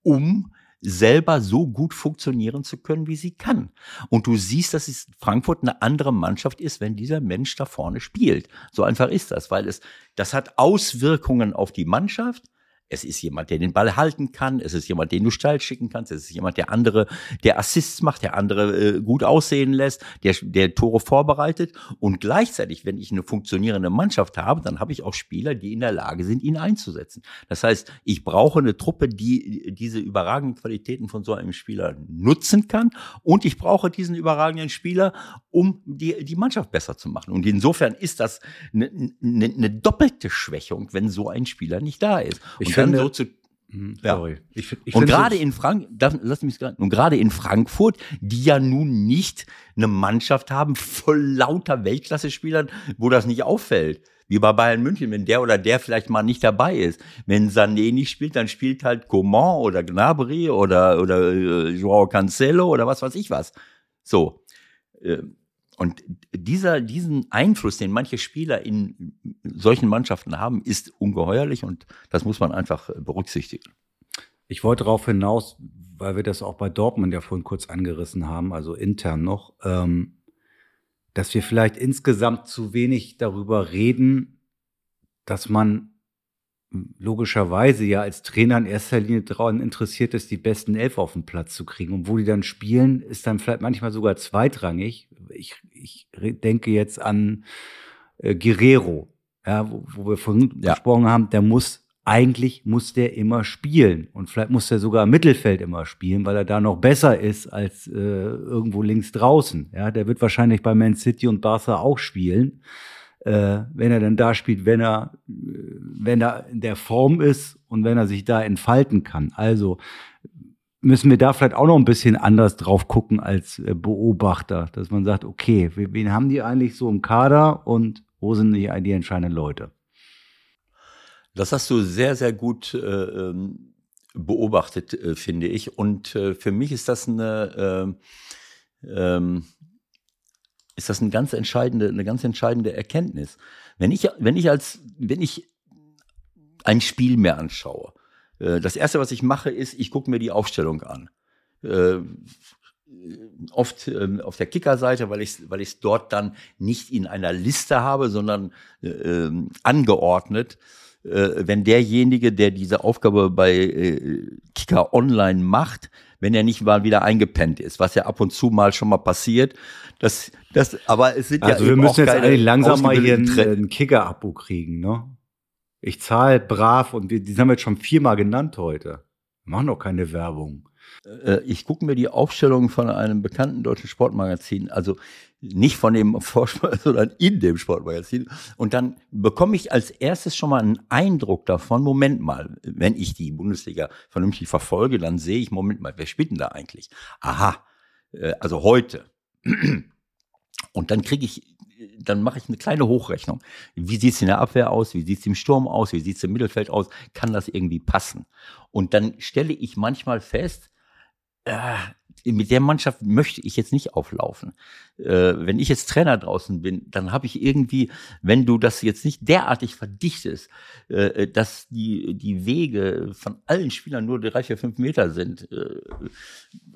um selber so gut funktionieren zu können, wie sie kann. Und du siehst, dass es Frankfurt eine andere Mannschaft ist, wenn dieser Mensch da vorne spielt. So einfach ist das, weil es, das hat Auswirkungen auf die Mannschaft, es ist jemand, der den Ball halten kann. Es ist jemand, den du steil schicken kannst. Es ist jemand, der andere, der Assists macht, der andere äh, gut aussehen lässt, der, der Tore vorbereitet. Und gleichzeitig, wenn ich eine funktionierende Mannschaft habe, dann habe ich auch Spieler, die in der Lage sind, ihn einzusetzen. Das heißt, ich brauche eine Truppe, die diese überragenden Qualitäten von so einem Spieler nutzen kann. Und ich brauche diesen überragenden Spieler, um die, die Mannschaft besser zu machen. Und insofern ist das eine, eine, eine doppelte Schwächung, wenn so ein Spieler nicht da ist. Ich dann so zu hm, Sorry. Ja. Ich, ich und gerade in Frank, lass mich und gerade in Frankfurt, die ja nun nicht eine Mannschaft haben voll lauter Weltklasse-Spielern, wo das nicht auffällt. Wie bei Bayern München, wenn der oder der vielleicht mal nicht dabei ist. Wenn Sané nicht spielt, dann spielt halt Coman oder Gnabry oder, oder äh, Joao Cancelo oder was weiß ich was. So. Äh, und dieser, diesen Einfluss, den manche Spieler in solchen Mannschaften haben, ist ungeheuerlich und das muss man einfach berücksichtigen. Ich wollte darauf hinaus, weil wir das auch bei Dortmund ja vorhin kurz angerissen haben, also intern noch, ähm, dass wir vielleicht insgesamt zu wenig darüber reden, dass man logischerweise ja als Trainer in erster Linie daran interessiert ist, die besten Elf auf den Platz zu kriegen. Und wo die dann spielen, ist dann vielleicht manchmal sogar zweitrangig. Ich, ich denke jetzt an äh, Guerrero, ja, wo, wo wir vorhin ja. gesprochen haben, der muss eigentlich muss der immer spielen. Und vielleicht muss der sogar im Mittelfeld immer spielen, weil er da noch besser ist als äh, irgendwo links draußen. Ja, der wird wahrscheinlich bei Man City und Barca auch spielen. Äh, wenn er dann da spielt, wenn er, wenn er in der Form ist und wenn er sich da entfalten kann. Also müssen wir da vielleicht auch noch ein bisschen anders drauf gucken als äh, Beobachter, dass man sagt, okay, wen haben die eigentlich so im Kader und wo sind die, die entscheidenden Leute? Das hast du sehr, sehr gut äh, ähm, beobachtet, äh, finde ich. Und äh, für mich ist das eine, äh, ähm, ist das eine ganz entscheidende, eine ganz entscheidende Erkenntnis. Wenn ich, wenn ich als, wenn ich ein Spiel mehr anschaue, das erste, was ich mache, ist, ich gucke mir die Aufstellung an. Äh, oft ähm, auf der Kicker-Seite, weil ich weil es dort dann nicht in einer Liste habe, sondern äh, ähm, angeordnet äh, wenn derjenige, der diese Aufgabe bei äh, Kicker Online macht, wenn er nicht mal wieder eingepennt ist, was ja ab und zu mal schon mal passiert. Das, das, aber es sind also ja wir müssen jetzt eigentlich langsam mal hier ein, ein Kicker-Abo kriegen, ne? Ich zahle brav und wir, die haben wir jetzt schon viermal genannt heute. Machen doch keine Werbung. Äh, ich gucke mir die Aufstellung von einem bekannten deutschen Sportmagazin, also nicht von dem [laughs] Vorsport, sondern in dem Sportmagazin. Und dann bekomme ich als erstes schon mal einen Eindruck davon, Moment mal, wenn ich die Bundesliga vernünftig verfolge, dann sehe ich, Moment mal, wer spielt denn da eigentlich? Aha, äh, also heute. [clears throat] Und dann kriege ich, dann mache ich eine kleine Hochrechnung. Wie sieht es in der Abwehr aus? Wie sieht es im Sturm aus? Wie sieht es im Mittelfeld aus? Kann das irgendwie passen? Und dann stelle ich manchmal fest, äh, mit der Mannschaft möchte ich jetzt nicht auflaufen. Äh, wenn ich jetzt Trainer draußen bin, dann habe ich irgendwie, wenn du das jetzt nicht derartig verdichtest, äh, dass die, die Wege von allen Spielern nur drei, vier, fünf Meter sind, äh,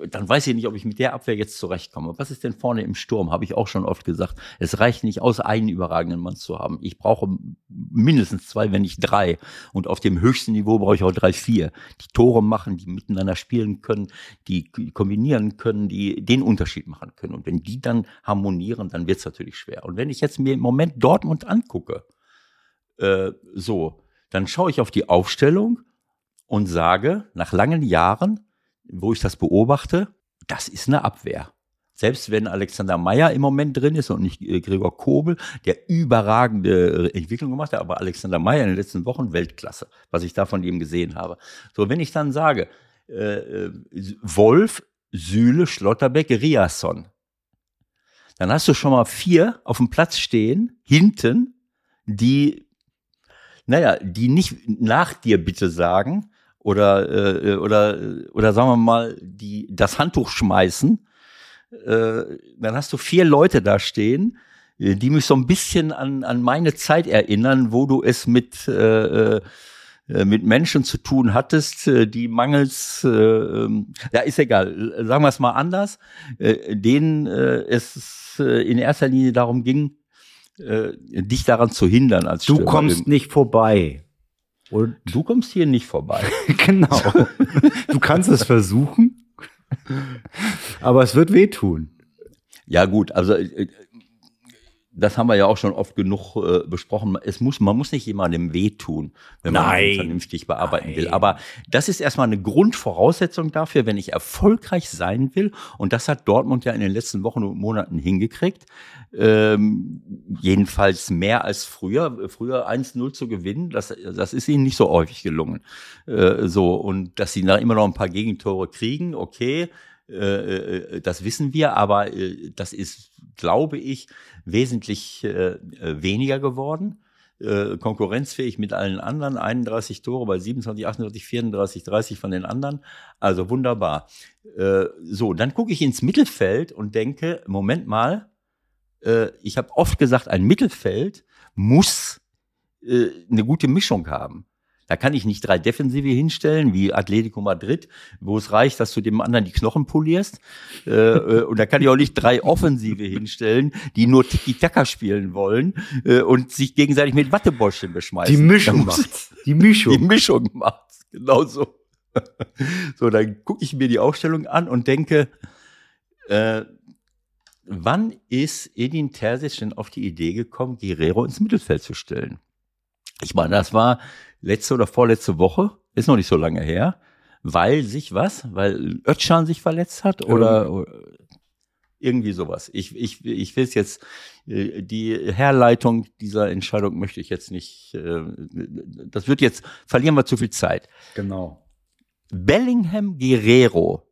dann weiß ich nicht, ob ich mit der Abwehr jetzt zurechtkomme. Was ist denn vorne im Sturm? Habe ich auch schon oft gesagt. Es reicht nicht aus, einen überragenden Mann zu haben. Ich brauche mindestens zwei, wenn nicht drei. Und auf dem höchsten Niveau brauche ich auch drei, vier. Die Tore machen, die miteinander spielen können, die kombinieren können, die den Unterschied machen können. Und wenn die dann harmonieren, dann wird es natürlich schwer. Und wenn ich jetzt mir im Moment Dortmund angucke, äh, so, dann schaue ich auf die Aufstellung und sage, nach langen Jahren, wo ich das beobachte, das ist eine Abwehr. Selbst wenn Alexander Meyer im Moment drin ist und nicht äh, Gregor Kobel, der überragende Entwicklung gemacht hat, aber Alexander Meyer in den letzten Wochen Weltklasse, was ich da von ihm gesehen habe. So, wenn ich dann sage, äh, äh Wolf, Sühle, Schlotterbeck, Riasson, dann hast du schon mal vier auf dem Platz stehen, hinten, die, naja, die nicht nach dir bitte sagen oder, äh, oder, oder sagen wir mal, die das Handtuch schmeißen. Äh, dann hast du vier Leute da stehen, äh, die mich so ein bisschen an, an meine Zeit erinnern, wo du es mit, äh, äh mit Menschen zu tun hattest, die mangels, äh, ähm, ja ist egal, sagen wir es mal anders, äh, denen äh, es äh, in erster Linie darum ging, äh, dich daran zu hindern als Du Stürmer. kommst nicht vorbei. Und du kommst hier nicht vorbei. [laughs] genau. Du kannst es versuchen, aber es wird wehtun. Ja gut, also äh, das haben wir ja auch schon oft genug äh, besprochen. Es muss, man muss nicht jemandem wehtun, wenn man Nein. vernünftig bearbeiten Nein. will. Aber das ist erstmal eine Grundvoraussetzung dafür, wenn ich erfolgreich sein will. Und das hat Dortmund ja in den letzten Wochen und Monaten hingekriegt. Ähm, jedenfalls mehr als früher. Früher 1-0 zu gewinnen, das, das ist ihnen nicht so häufig gelungen. Äh, so, und dass sie da immer noch ein paar Gegentore kriegen, okay. Äh, äh, das wissen wir, aber äh, das ist, glaube ich, wesentlich weniger geworden. konkurrenzfähig mit allen anderen, 31 Tore bei 27, 28, 34, 30 von den anderen. Also wunderbar. so, dann gucke ich ins Mittelfeld und denke, Moment mal, ich habe oft gesagt, ein Mittelfeld muss eine gute Mischung haben. Da kann ich nicht drei Defensive hinstellen, wie Atletico Madrid, wo es reicht, dass du dem anderen die Knochen polierst. Äh, äh, und da kann ich auch nicht drei Offensive hinstellen, die nur Tiki-Taka spielen wollen äh, und sich gegenseitig mit Wattebäuschen beschmeißen. Die Mischung macht. [laughs] Die Mischung. Die Mischung macht. Genau so. [laughs] so, dann gucke ich mir die Aufstellung an und denke, äh, wann ist Edin Terzic denn auf die Idee gekommen, Guerrero ins Mittelfeld zu stellen? Ich meine, das war letzte oder vorletzte Woche, ist noch nicht so lange her, weil sich was, weil Ötschan sich verletzt hat oder, oder irgendwie sowas. Ich, ich, ich will es jetzt, äh, die Herleitung dieser Entscheidung möchte ich jetzt nicht, äh, das wird jetzt, verlieren wir zu viel Zeit. Genau. Bellingham Guerrero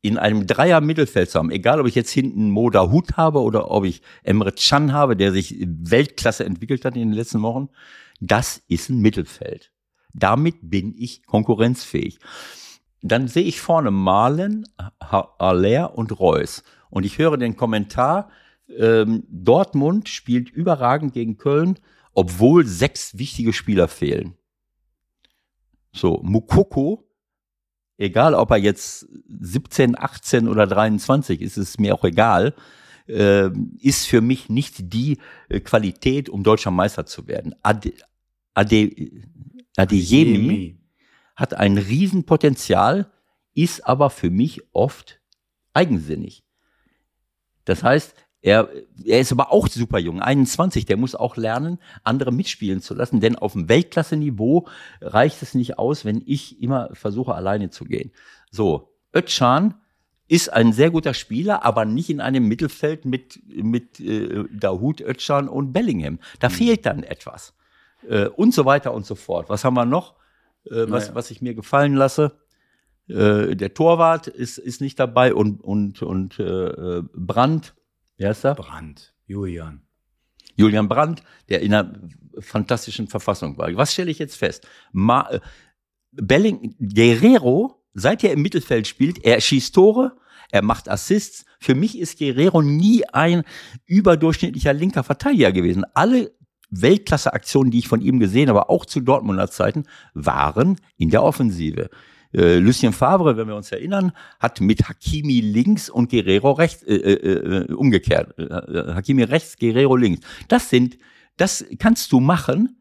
in einem Dreier Mittelfeld zu haben, egal ob ich jetzt hinten Moda Hut habe oder ob ich Emre Can habe, der sich Weltklasse entwickelt hat in den letzten Wochen, das ist ein Mittelfeld. Damit bin ich konkurrenzfähig. Dann sehe ich vorne Malen, Aller und Reus. Und ich höre den Kommentar, ähm, Dortmund spielt überragend gegen Köln, obwohl sechs wichtige Spieler fehlen. So, Mukoko, egal ob er jetzt 17, 18 oder 23 ist, ist mir auch egal, äh, ist für mich nicht die äh, Qualität, um deutscher Meister zu werden. Ade, Ade, Adeyemi hat ein Riesenpotenzial, ist aber für mich oft eigensinnig. Das heißt, er, er ist aber auch super jung, 21, der muss auch lernen, andere mitspielen zu lassen, denn auf dem Weltklasse-Niveau reicht es nicht aus, wenn ich immer versuche, alleine zu gehen. So, Özcan ist ein sehr guter Spieler, aber nicht in einem Mittelfeld mit, mit äh, Dahut, Özcan und Bellingham. Da mhm. fehlt dann etwas. Äh, und so weiter und so fort. Was haben wir noch, äh, was, naja. was ich mir gefallen lasse? Äh, der Torwart ist, ist nicht dabei und, und, und äh, Brandt Wer ist er? Brandt, Julian. Julian Brandt, der in einer fantastischen Verfassung war. Was stelle ich jetzt fest? Ma äh, Belling, Guerrero, seit er im Mittelfeld spielt, er schießt Tore, er macht Assists. Für mich ist Guerrero nie ein überdurchschnittlicher linker Verteidiger gewesen. Alle Weltklasse-Aktionen, die ich von ihm gesehen habe, auch zu Dortmunder Zeiten, waren in der Offensive. Äh, Lucien Favre, wenn wir uns erinnern, hat mit Hakimi links und Guerrero rechts, äh, äh, äh umgekehrt. Äh, äh, Hakimi rechts, Guerrero links. Das sind, das kannst du machen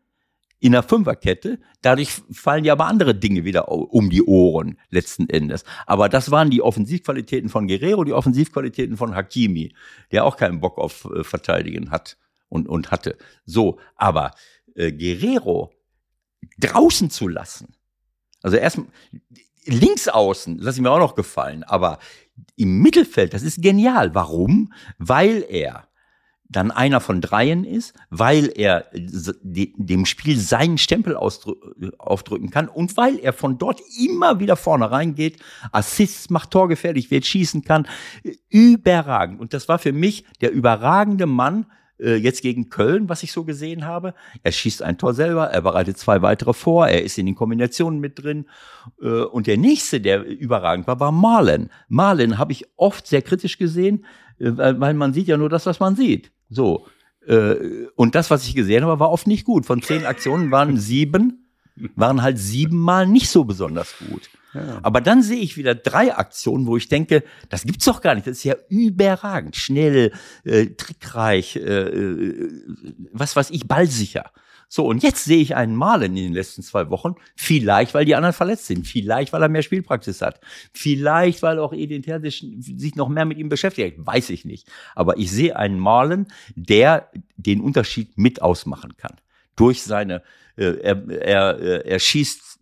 in der Fünferkette. Dadurch fallen ja aber andere Dinge wieder um die Ohren letzten Endes. Aber das waren die Offensivqualitäten von Guerrero, die Offensivqualitäten von Hakimi, der auch keinen Bock auf äh, Verteidigen hat und, und hatte. So, aber äh, Guerrero draußen zu lassen, also erst links außen, lass ich mir auch noch gefallen, aber im Mittelfeld, das ist genial. Warum? Weil er dann einer von dreien ist, weil er dem Spiel seinen Stempel aufdrücken kann und weil er von dort immer wieder vorne reingeht, Assists macht, torgefährlich wird, schießen kann. Überragend. Und das war für mich der überragende Mann äh, jetzt gegen Köln, was ich so gesehen habe. Er schießt ein Tor selber, er bereitet zwei weitere vor, er ist in den Kombinationen mit drin. Äh, und der nächste, der überragend war, war Marlen. Marlen habe ich oft sehr kritisch gesehen, äh, weil man sieht ja nur das, was man sieht. So. Und das, was ich gesehen habe, war oft nicht gut. Von zehn Aktionen waren sieben waren halt siebenmal nicht so besonders gut. Aber dann sehe ich wieder drei Aktionen, wo ich denke, das gibt's doch gar nicht. Das ist ja überragend, schnell, äh, trickreich, äh, äh, was weiß ich, ballsicher. So, und jetzt sehe ich einen Malen in den letzten zwei Wochen. Vielleicht, weil die anderen verletzt sind. Vielleicht, weil er mehr Spielpraxis hat. Vielleicht, weil auch Edin Terzic sich noch mehr mit ihm beschäftigt. Weiß ich nicht. Aber ich sehe einen Malen, der den Unterschied mit ausmachen kann. Durch seine äh, er, er, äh, er schießt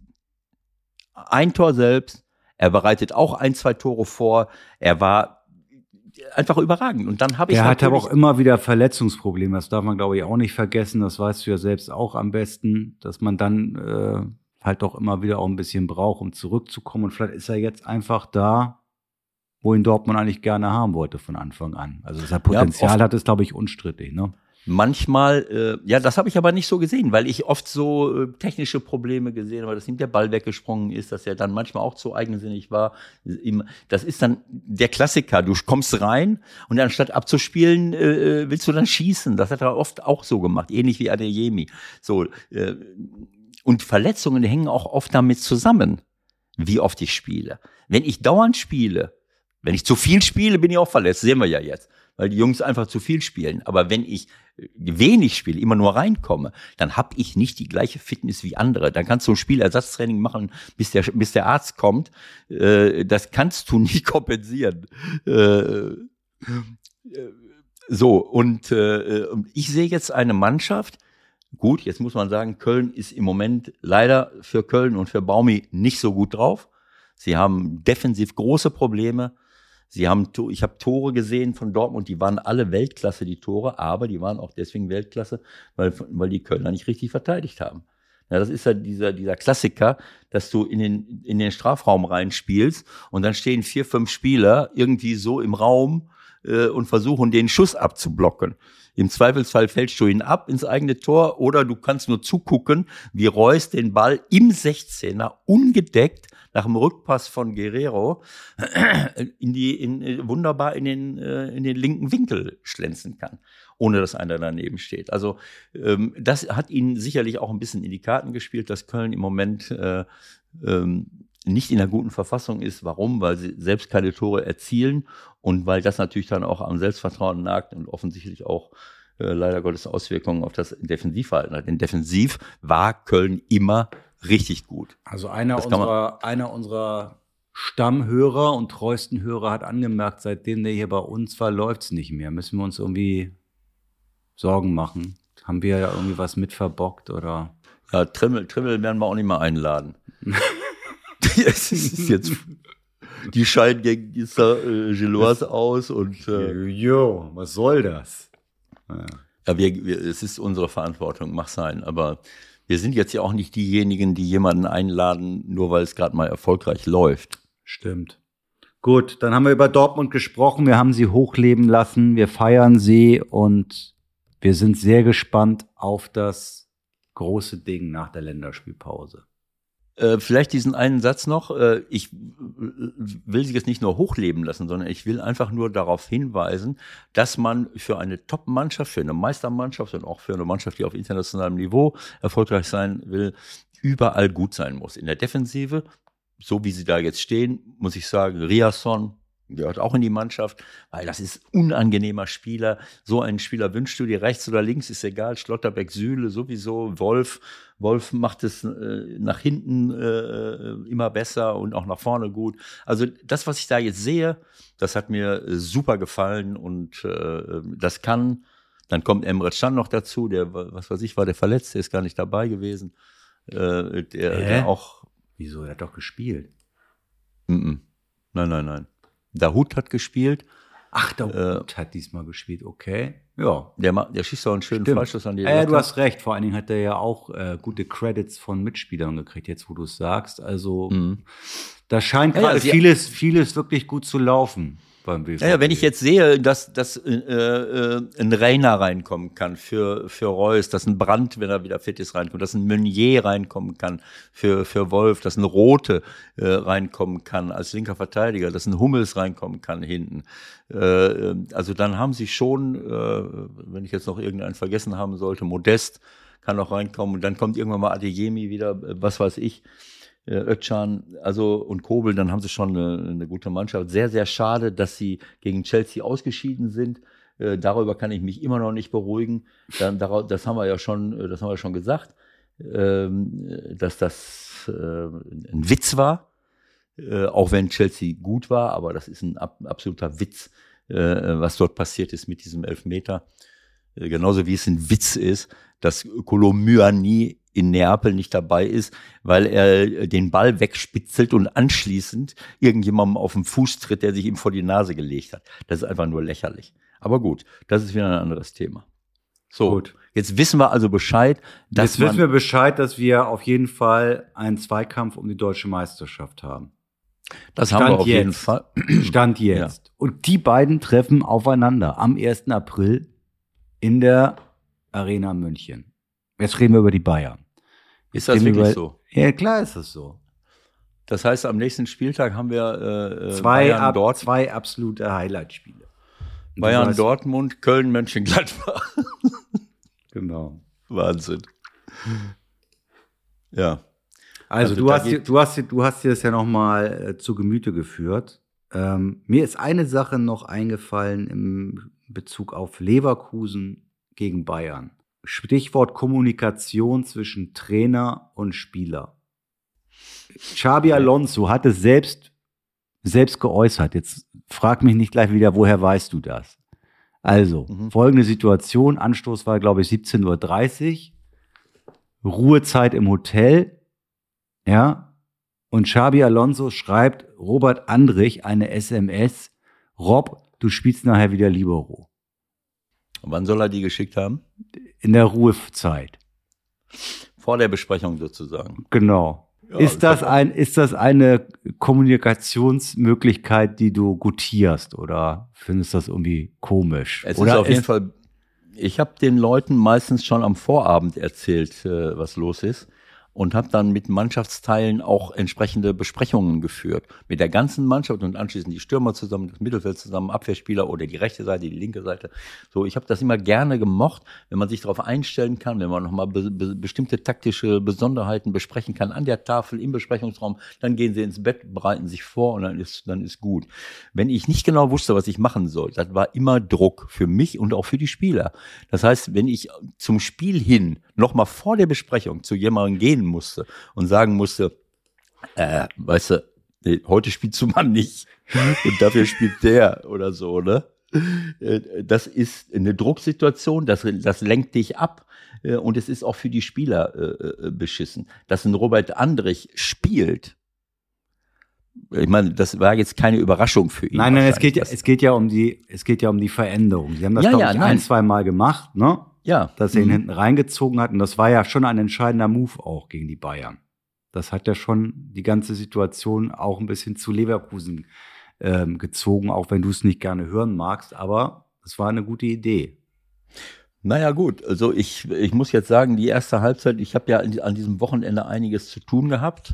ein Tor selbst, er bereitet auch ein, zwei Tore vor, er war einfach überragend. Und dann habe ich. Er hat aber auch immer wieder Verletzungsprobleme. Das darf man, glaube ich, auch nicht vergessen. Das weißt du ja selbst auch am besten, dass man dann äh, halt doch immer wieder auch ein bisschen braucht, um zurückzukommen. Und vielleicht ist er jetzt einfach da, wo ihn Dortmund eigentlich gerne haben wollte von Anfang an. Also das Potenzial ja, hat, ist, glaube ich, unstrittig. Ne? Manchmal, äh, ja, das habe ich aber nicht so gesehen, weil ich oft so äh, technische Probleme gesehen habe, dass ihm der Ball weggesprungen ist, dass er dann manchmal auch zu eigensinnig war. Das ist dann der Klassiker. Du kommst rein und anstatt abzuspielen, äh, äh, willst du dann schießen. Das hat er oft auch so gemacht, ähnlich wie Adeyemi. So, äh, und Verletzungen hängen auch oft damit zusammen, wie oft ich spiele. Wenn ich dauernd spiele, wenn ich zu viel spiele, bin ich auch verletzt, sehen wir ja jetzt weil die Jungs einfach zu viel spielen. Aber wenn ich wenig spiele, immer nur reinkomme, dann habe ich nicht die gleiche Fitness wie andere. Dann kannst du ein Spielersatztraining machen, bis der, bis der Arzt kommt. Äh, das kannst du [laughs] nicht kompensieren. Äh, so, und äh, ich sehe jetzt eine Mannschaft, gut, jetzt muss man sagen, Köln ist im Moment leider für Köln und für Baumi nicht so gut drauf. Sie haben defensiv große Probleme. Sie haben, ich habe Tore gesehen von Dortmund, die waren alle Weltklasse, die Tore, aber die waren auch deswegen Weltklasse, weil, weil die Kölner nicht richtig verteidigt haben. Ja, das ist ja dieser, dieser Klassiker, dass du in den, in den Strafraum reinspielst und dann stehen vier, fünf Spieler irgendwie so im Raum äh, und versuchen, den Schuss abzublocken. Im Zweifelsfall fällst du ihn ab ins eigene Tor oder du kannst nur zugucken, wie Reus den Ball im 16er ungedeckt nach dem Rückpass von Guerrero in die in, wunderbar in den äh, in den linken Winkel schlänzen kann, ohne dass einer daneben steht. Also ähm, das hat ihnen sicherlich auch ein bisschen in die Karten gespielt, dass Köln im Moment äh, ähm, nicht in einer guten Verfassung ist. Warum? Weil sie selbst keine Tore erzielen und weil das natürlich dann auch am Selbstvertrauen nagt und offensichtlich auch äh, leider Gottes Auswirkungen auf das Defensivverhalten hat. Denn defensiv war Köln immer richtig gut. Also einer unserer, einer unserer Stammhörer und treuesten Hörer hat angemerkt, seitdem der hier bei uns war, läuft's nicht mehr. Müssen wir uns irgendwie Sorgen machen? Haben wir ja irgendwie was mit verbockt oder? Ja, Trimmel, Trimmel werden wir auch nicht mehr einladen. [laughs] es ist jetzt, die scheinen gegen dieser äh, Gilloise aus und. Äh, jo, was soll das? Ja, ja wir, wir, es ist unsere Verantwortung, mach sein. Aber wir sind jetzt ja auch nicht diejenigen, die jemanden einladen, nur weil es gerade mal erfolgreich läuft. Stimmt. Gut, dann haben wir über Dortmund gesprochen. Wir haben sie hochleben lassen. Wir feiern sie und wir sind sehr gespannt auf das große Ding nach der Länderspielpause. Äh, vielleicht diesen einen Satz noch. Äh, ich will sich jetzt nicht nur hochleben lassen, sondern ich will einfach nur darauf hinweisen, dass man für eine Top-Mannschaft, für eine Meistermannschaft und auch für eine Mannschaft, die auf internationalem Niveau erfolgreich sein will, überall gut sein muss. In der Defensive, so wie sie da jetzt stehen, muss ich sagen, Riasson, gehört auch in die Mannschaft, weil das ist unangenehmer Spieler. So einen Spieler wünschst du dir rechts oder links, ist egal. Schlotterbeck, Sühle sowieso, Wolf. Wolf macht es äh, nach hinten äh, immer besser und auch nach vorne gut. Also das, was ich da jetzt sehe, das hat mir super gefallen und äh, das kann. Dann kommt Emre Can noch dazu, der, was weiß ich, war der verletzt, der ist gar nicht dabei gewesen. Äh, der, der auch. Wieso? Er hat doch gespielt. Mm -mm. Nein, nein, nein. Dahut hat gespielt. Ach, Dahut äh, hat diesmal gespielt, okay. Ja. Der, der schießt auch einen schönen Stimmt. Freischuss an die Ja, äh, du hast recht. Vor allen Dingen hat er ja auch äh, gute Credits von Mitspielern gekriegt, jetzt wo du es sagst. Also, mhm. da scheint gerade ja, vieles, vieles wirklich gut zu laufen beim BVB. Ja, wenn ich jetzt sehe, dass, dass äh, äh, ein Rainer reinkommen kann für, für Reus, dass ein Brandt, wenn er wieder fit ist, reinkommt, dass ein Meunier reinkommen kann für, für Wolf, dass ein Rote äh, reinkommen kann als linker Verteidiger, dass ein Hummels reinkommen kann hinten. Äh, also dann haben sie schon, äh, wenn ich jetzt noch irgendeinen vergessen haben sollte, Modest kann noch reinkommen und dann kommt irgendwann mal Adeyemi wieder, äh, was weiß ich äh, Özcan, also und Kobel, dann haben sie schon eine, eine, gute Mannschaft. Sehr, sehr schade, dass sie gegen Chelsea ausgeschieden sind. Äh, darüber kann ich mich immer noch nicht beruhigen. Dann, darauf, das haben wir ja schon, äh, das haben wir schon gesagt, ähm, dass das äh, ein Witz war, äh, auch wenn Chelsea gut war, aber das ist ein ab, absoluter Witz, äh, was dort passiert ist mit diesem Elfmeter. Äh, genauso wie es ein Witz ist, dass Kolomyani in Neapel nicht dabei ist, weil er den Ball wegspitzelt und anschließend irgendjemandem auf den Fuß tritt, der sich ihm vor die Nase gelegt hat. Das ist einfach nur lächerlich. Aber gut, das ist wieder ein anderes Thema. So, gut. jetzt wissen wir also Bescheid. Dass jetzt wissen wir Bescheid, dass wir auf jeden Fall einen Zweikampf um die deutsche Meisterschaft haben. Das Stand haben wir auf jetzt. jeden Fall. [clears throat] Stand jetzt. Ja. Und die beiden treffen aufeinander am 1. April in der Arena München. Jetzt reden wir über die Bayern. Ist das wirklich so? Ja, klar ist das so. Das heißt, am nächsten Spieltag haben wir äh, äh zwei, Bayern ab, dort zwei absolute Highlight-Spiele. Bayern heißt, Dortmund, Köln, Mönchengladbach. [laughs] genau. Wahnsinn. Ja. Also, also du, hast, du, hast, du hast dir das ja noch mal äh, zu Gemüte geführt. Ähm, mir ist eine Sache noch eingefallen im Bezug auf Leverkusen gegen Bayern. Stichwort Kommunikation zwischen Trainer und Spieler. Xabi Alonso hat es selbst, selbst geäußert. Jetzt frag mich nicht gleich wieder, woher weißt du das? Also, mhm. folgende Situation. Anstoß war, glaube ich, 17.30 Uhr. Ruhezeit im Hotel, ja, und Xabi Alonso schreibt Robert Andrich eine SMS, Rob, du spielst nachher wieder Libero. Und wann soll er die geschickt haben? In der Ruhezeit. Vor der Besprechung sozusagen. Genau. Ja, ist, das ein, ist das eine Kommunikationsmöglichkeit, die du gutierst oder findest du das irgendwie komisch? Es oder ist auf jeden Fall, ich habe den Leuten meistens schon am Vorabend erzählt, äh, was los ist und habe dann mit Mannschaftsteilen auch entsprechende Besprechungen geführt. Mit der ganzen Mannschaft und anschließend die Stürmer zusammen, das Mittelfeld zusammen, Abwehrspieler oder die rechte Seite, die linke Seite. So, ich habe das immer gerne gemocht, wenn man sich darauf einstellen kann, wenn man nochmal be be bestimmte taktische Besonderheiten besprechen kann an der Tafel im Besprechungsraum, dann gehen sie ins Bett, bereiten sich vor und dann ist, dann ist gut. Wenn ich nicht genau wusste, was ich machen soll, das war immer Druck für mich und auch für die Spieler. Das heißt, wenn ich zum Spiel hin nochmal vor der Besprechung zu jemandem gehen musste und sagen musste, äh, weißt du, nee, heute spielst du mal nicht [laughs] und dafür spielt der oder so, ne? Äh, das ist eine Drucksituation, das, das lenkt dich ab äh, und es ist auch für die Spieler äh, beschissen. Dass ein Robert Andrich spielt, ich meine, das war jetzt keine Überraschung für ihn. Nein, nein, es geht ja, es geht ja um die, es geht ja um die Veränderung. Sie haben das, Ja, glaube ja, ich, nein. ein, zwei Mal gemacht, ne? Ja. Dass er ihn Mhm. hinten reingezogen hat. Und das war ja schon ein entscheidender Move auch gegen die Bayern. Das hat ja schon die ganze Situation auch ein bisschen zu Leverkusen ähm, gezogen, auch wenn du es nicht gerne hören magst. Aber es war eine gute Idee. Naja, gut. Also ich, ich muss jetzt sagen, die erste Halbzeit, ich habe ja an diesem Wochenende einiges zu tun gehabt.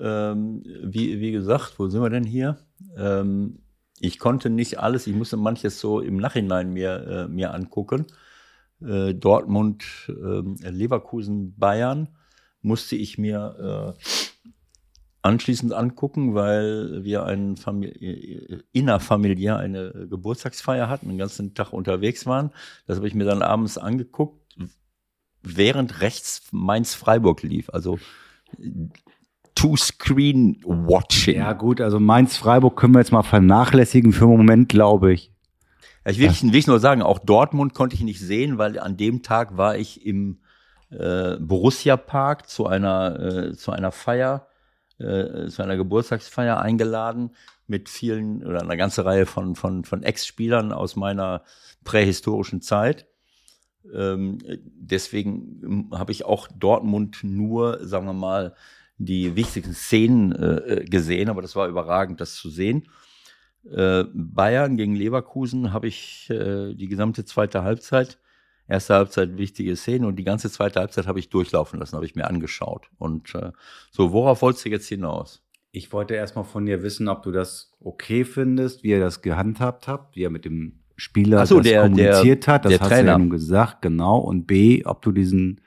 Ähm, wie, wie gesagt, wo sind wir denn hier? Ähm, ich konnte nicht alles, ich musste manches so im Nachhinein mir, äh, mir angucken. Äh, Dortmund, ähm, Leverkusen, Bayern musste ich mir äh, anschließend angucken, weil wir einen äh, innerfamiliär eine Geburtstagsfeier hatten, den ganzen Tag unterwegs waren. Das habe ich mir dann abends angeguckt, während rechts Mainz-Freiburg lief. Also Two-Screen-Watching. Ja, gut, also Mainz-Freiburg können wir jetzt mal vernachlässigen für den Moment, glaube ich. Ich will, will ich nur sagen, auch Dortmund konnte ich nicht sehen, weil an dem Tag war ich im äh, Borussia Park zu einer, äh, zu einer Feier, äh, zu einer Geburtstagsfeier eingeladen mit vielen oder einer ganzen Reihe von, von, von Ex-Spielern aus meiner prähistorischen Zeit. Ähm, deswegen habe ich auch Dortmund nur, sagen wir mal, die wichtigsten Szenen äh, gesehen, aber das war überragend, das zu sehen. Äh, Bayern gegen Leverkusen habe ich äh, die gesamte zweite Halbzeit, erste Halbzeit wichtige Szenen und die ganze zweite Halbzeit habe ich durchlaufen lassen, habe ich mir angeschaut. Und äh, so, worauf wolltest du jetzt hinaus? Ich wollte erstmal von dir wissen, ob du das okay findest, wie ihr das gehandhabt habt, wie er mit dem Spieler so, das der- kommuniziert der- hat. Das der hast du ja Trainer. nun gesagt, genau. Und B, ob du diesen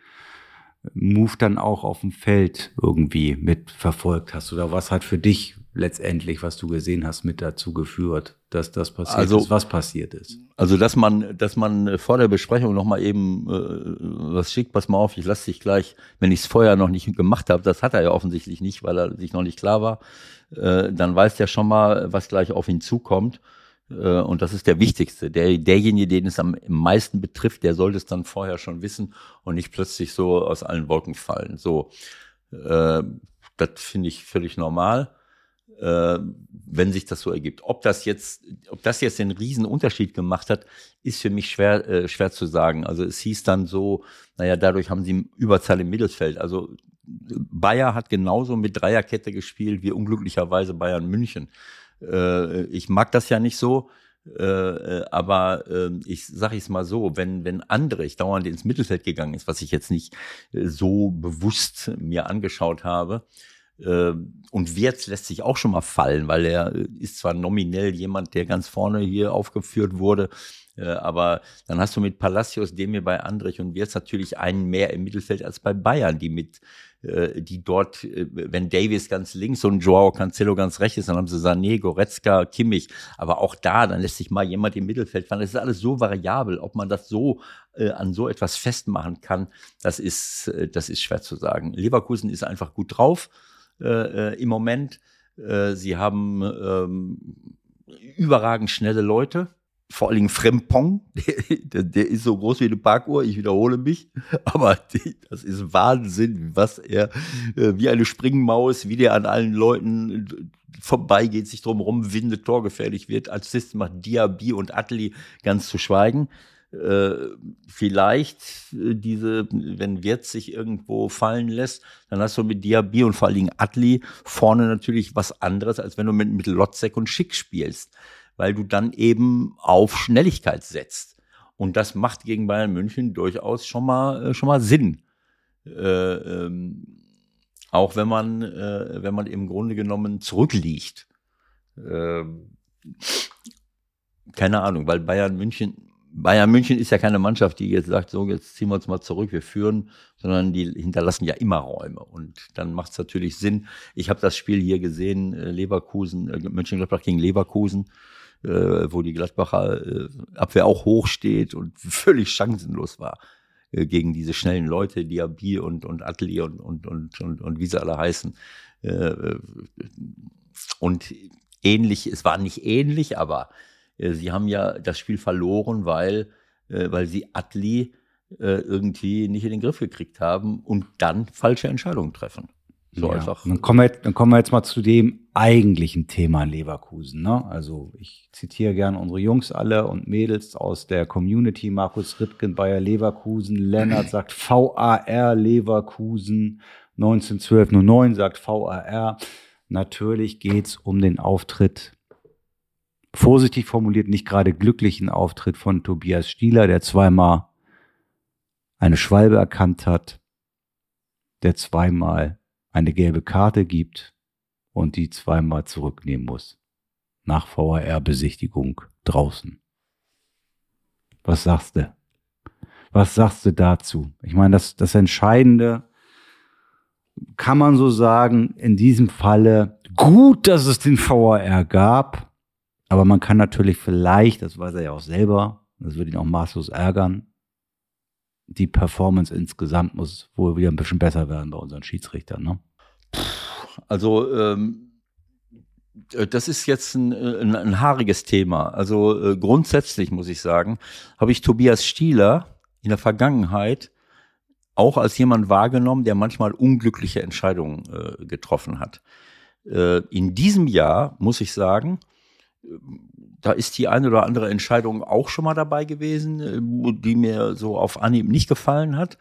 Move dann auch auf dem Feld irgendwie mitverfolgt hast oder was hat für dich letztendlich, was du gesehen hast, mit dazu geführt, dass das passiert Also- ist, was passiert ist. Also, dass man, dass man vor der Besprechung noch mal eben äh, was schickt, pass mal auf, ich lasse dich gleich, wenn ich es vorher noch nicht gemacht habe, das hat er ja offensichtlich nicht, weil er sich noch nicht klar war, äh, dann weiß der schon mal, was gleich auf ihn zukommt. Äh, und das ist der Wichtigste. Der, derjenige, den es am meisten betrifft, der sollte es dann vorher schon wissen und nicht plötzlich so aus allen Wolken fallen. So, äh, das finde ich völlig normal äh, wenn sich das so ergibt. Ob das jetzt, ob das jetzt den riesen Unterschied gemacht hat, ist für mich schwer, äh, schwer zu sagen. Also es hieß dann so, naja, dadurch haben sie Überzahl im Mittelfeld. Also Bayer hat genauso mit Dreierkette gespielt wie unglücklicherweise Bayern München. Äh, ich mag das ja nicht so. Äh, äh, aber äh, ich sage es mal so, wenn wenn Andrich dauernd ins Mittelfeld gegangen ist, was ich jetzt nicht äh, so bewusst mir angeschaut habe, und Wirtz lässt sich auch schon mal fallen, weil er äh, ist zwar nominell jemand, der ganz vorne hier aufgeführt wurde, äh, aber dann hast du mit Palacios, Demir bei Andrich und Wirtz natürlich einen mehr im Mittelfeld als bei Bayern, die mit äh, die dort, wenn Davis ganz links und Joao Cancelo ganz rechts ist, dann haben sie Sané, Goretzka, Kimmich. Aber auch da, dann lässt sich mal jemand im Mittelfeld fallen. Das ist alles so variabel. Ob man das so an so etwas festmachen kann, das ist, das ist schwer zu sagen. Leverkusen ist einfach gut drauf äh, äh, im Moment. Äh, sie haben ähm, überragend schnelle Leute. vor allen Dingen Frempong, [laughs] der, der, ist so groß wie eine Parkuhr, ich wiederhole mich, [laughs] aber die, das ist Wahnsinn, was er, äh, wie eine Springmaus, wie der an allen Leuten vorbeigeht, sich drumherum windet, torgefährlich wird. Als System macht Diaby und Atli ganz zu schweigen. Äh, vielleicht äh, diese, wenn Wirtz sich irgendwo fallen lässt, dann hast du mit Diaby und vor allen Dingen Atli vorne natürlich was anderes, als wenn du mit, mit Lotzek und Schick spielst weil du dann eben auf Schnelligkeit setzt. Und das macht gegen Bayern München durchaus schon mal, äh, schon mal Sinn. Äh, ähm, auch wenn man, äh, wenn man im Grunde genommen zurückliegt. Äh, keine Ahnung, weil Bayern München, Bayern München ist ja keine Mannschaft, die jetzt sagt, so, jetzt ziehen wir uns mal zurück, wir führen, sondern die hinterlassen ja immer Räume. Und dann macht es natürlich Sinn. Ich habe das Spiel hier gesehen, äh, Leverkusen, äh, Mönchengladbach gegen Leverkusen äh, wo die Gladbacher Abwehr auch hoch steht und [laughs] völlig chancenlos war gegen diese schnellen Leute, Diaby und, und Atli und, und, und, und, und wie sie alle heißen. Und ähnlich, es war nicht ähnlich, aber sie haben ja das Spiel verloren, weil, äh, weil sie Atli äh, irgendwie nicht in den Griff gekriegt haben und dann falsche Entscheidungen treffen. So ja. einfach. Dann kommen, wir, dann kommen wir jetzt mal zu dem eigentlichen Thema Leverkusen. Ne? Also ich zitiere gerne unsere Jungs alle und Mädels aus der Community. Markus Rittgen, Bayer Leverkusen. Lennart [laughs] sagt VAR Leverkusen. 191209 sagt VAR. Natürlich geht's um den Auftritt, vorsichtig formuliert, nicht gerade glücklichen Auftritt von Tobias Stieler, der zweimal eine Schwalbe erkannt hat, der zweimal eine gelbe Karte gibt und die zweimal zurücknehmen muss. Nach VAR-Besichtigung draußen. Was sagst du? Was sagst du dazu? Ich meine, das, das Entscheidende kann man so sagen, in diesem Falle gut, dass es den VAR gab, aber man kann natürlich vielleicht, das weiß er ja auch selber, das würde ihn auch maßlos ärgern, die Performance insgesamt muss wohl wieder ein bisschen besser werden bei unseren Schiedsrichtern. Ne? Also ähm, äh, das ist jetzt ein, äh, ein, ein haariges Thema. Also äh, grundsätzlich muss ich sagen, habe ich Tobias Stieler in der Vergangenheit auch als jemand wahrgenommen, der manchmal unglückliche Entscheidungen äh, getroffen hat. Äh, in diesem Jahr muss ich sagen, da ist die eine oder andere Entscheidung auch schon mal dabei gewesen, äh, die mir so auf Anhieb nicht gefallen hat.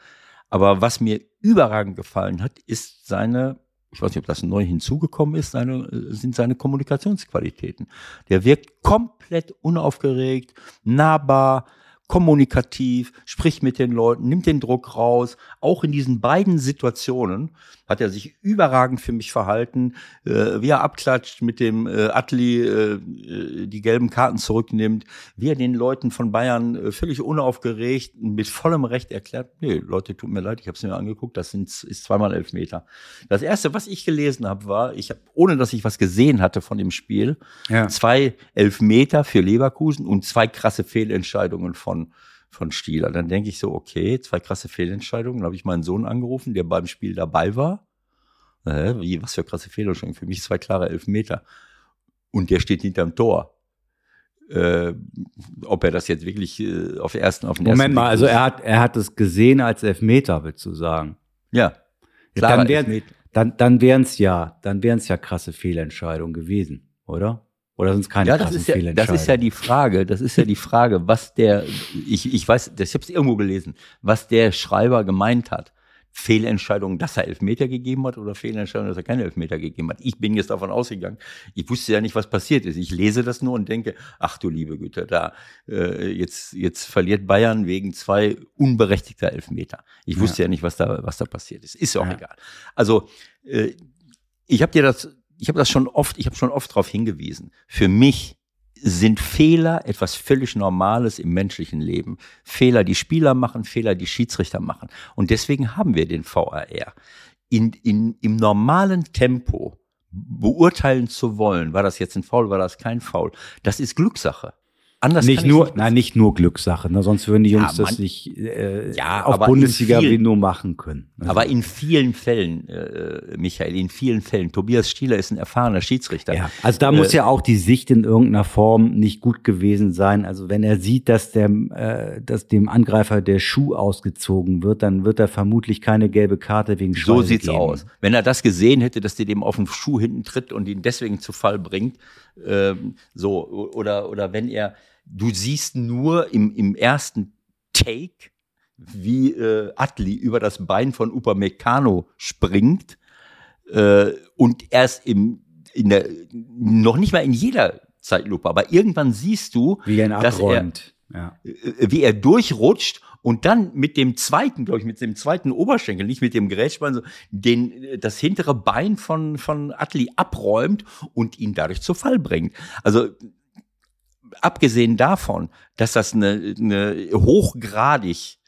Aber was mir überragend gefallen hat, ist seine ich weiß nicht, ob das neu hinzugekommen ist, seine, äh, sind seine Kommunikationsqualitäten. Der wirkt komplett unaufgeregt, nahbar, kommunikativ, spricht mit den Leuten, nimmt den Druck raus. Auch in diesen beiden Situationen hat er sich überragend für mich verhalten, äh, wie er abklatscht mit dem äh, Atli, äh, äh die gelben Karten zurücknimmt, wie er den Leuten von Bayern äh, völlig unaufgeregt mit vollem Recht erklärt, nee, Leute, tut mir leid, ich habe es mir angeguckt, das sind, ist zweimal elf Meter. Das erste, was ich gelesen habe, war, ich habe, ohne dass ich was gesehen hatte von dem Spiel, ja. zwei Elfmeter für Leverkusen und zwei krasse Fehlentscheidungen von von, Stieler. Dann denke ich so, okay, zwei krasse Fehlentscheidungen. Dann habe ich meinen Sohn angerufen, der beim Spiel dabei war. Äh, wie, was für krasse Fehlentscheidungen. Für mich zwei klare Elfmeter. Und der steht hinterm Tor. Äh, ob er das jetzt wirklich äh, auf ersten, auf den Moment ersten mal, also er hat, er hat es gesehen als Elfmeter, willst du sagen? Ja. Klar, dann wären dann, dann wären es ja, dann wären es ja krasse Fehlentscheidungen gewesen, oder? Oder sind es keine ja, das ist ja, das ist ja die Frage. Das ist ja die Frage, was der, ich, ich weiß, ich habe es irgendwo gelesen, was der Schreiber gemeint hat. Fehlentscheidung, dass er Elfmeter gegeben hat oder Fehlentscheidung, dass er keine Elfmeter gegeben hat. Ich bin jetzt davon ausgegangen. Ich wusste ja nicht, was passiert ist. Ich lese das nur und denke, ach du liebe Güte, da äh, jetzt jetzt verliert Bayern wegen zwei unberechtigter Elfmeter. Ich wusste ja, ja nicht, was da was da passiert ist. Ist auch ja. egal. Also äh, ich habe dir das ich habe das schon oft, ich habe schon oft darauf hingewiesen. Für mich sind Fehler etwas völlig Normales im menschlichen Leben. Fehler, die Spieler machen, Fehler, die Schiedsrichter machen. Und deswegen haben wir den VAR. In, in, Im normalen Tempo beurteilen zu wollen, war das jetzt ein Foul, war das kein Foul, das ist Glückssache. Anders nicht nur, nicht nein, nicht nur Glückssache, ne? sonst würden die Ja, Jungs das man- nicht äh, Ja, auf Bundesliga vielen- nur machen können. Also, Aber in vielen Fällen, äh, Michael, in vielen Fällen, Tobias Stieler ist ein erfahrener Schiedsrichter. ja, also da muss Äh, ja auch die Sicht in irgendeiner Form nicht gut gewesen sein. Also wenn er sieht, dass der, äh, dass dem Angreifer der Schuh ausgezogen wird, dann wird er vermutlich keine gelbe Karte wegen So Schwalbe sieht's geben. aus. Wenn er das gesehen hätte, dass der dem auf den Schuh hinten tritt und ihn deswegen zu Fall bringt, ähm, so oder oder wenn er, du siehst nur im im ersten Take, wie äh, Atli über das Bein von Upamecano springt äh, und erst im in der noch nicht mal in jeder Zeitlupe, aber irgendwann siehst du, Wie er dass er ja. äh, wie er durchrutscht und dann mit dem zweiten, glaube ich, mit dem zweiten Oberschenkel, nicht mit dem Gerätschbein, so den, das hintere Bein von, von Atli abräumt und ihn dadurch zu Fall bringt. Also, abgesehen davon, dass das eine, eine hochgradig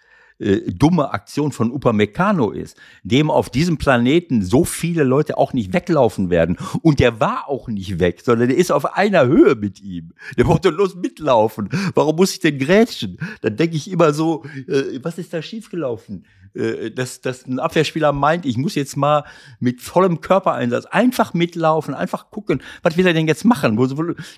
äh, dumme Aktion von Upamecano ist, dem auf diesem Planeten so viele Leute auch nicht weglaufen werden. Und der war auch nicht weg, sondern der ist auf einer Höhe mit ihm. Der wollte los mitlaufen. Warum muss ich denn grätschen? Dann denke ich immer so, äh, was ist da schiefgelaufen? Äh, dass, dass ein Abwehrspieler meint, ich muss jetzt mal mit vollem Körpereinsatz einfach mitlaufen, einfach gucken, was will er denn jetzt machen?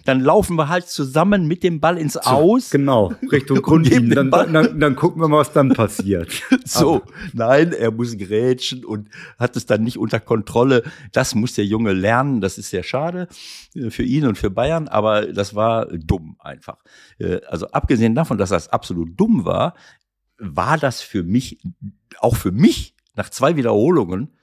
Dann laufen wir halt zusammen mit dem Ball ins Aus. Genau, Richtung [laughs] Grundlinie. Dann, dann, dann gucken wir mal, was dann passiert. [laughs] So, nein, er muss grätschen und hat es dann nicht unter Kontrolle. Das muss der Junge lernen. Das ist sehr schade äh, für ihn und für Bayern, aber das war dumm einfach. Äh, Also abgesehen davon, dass das absolut dumm war, war das für mich, auch für mich, nach zwei Wiederholungen,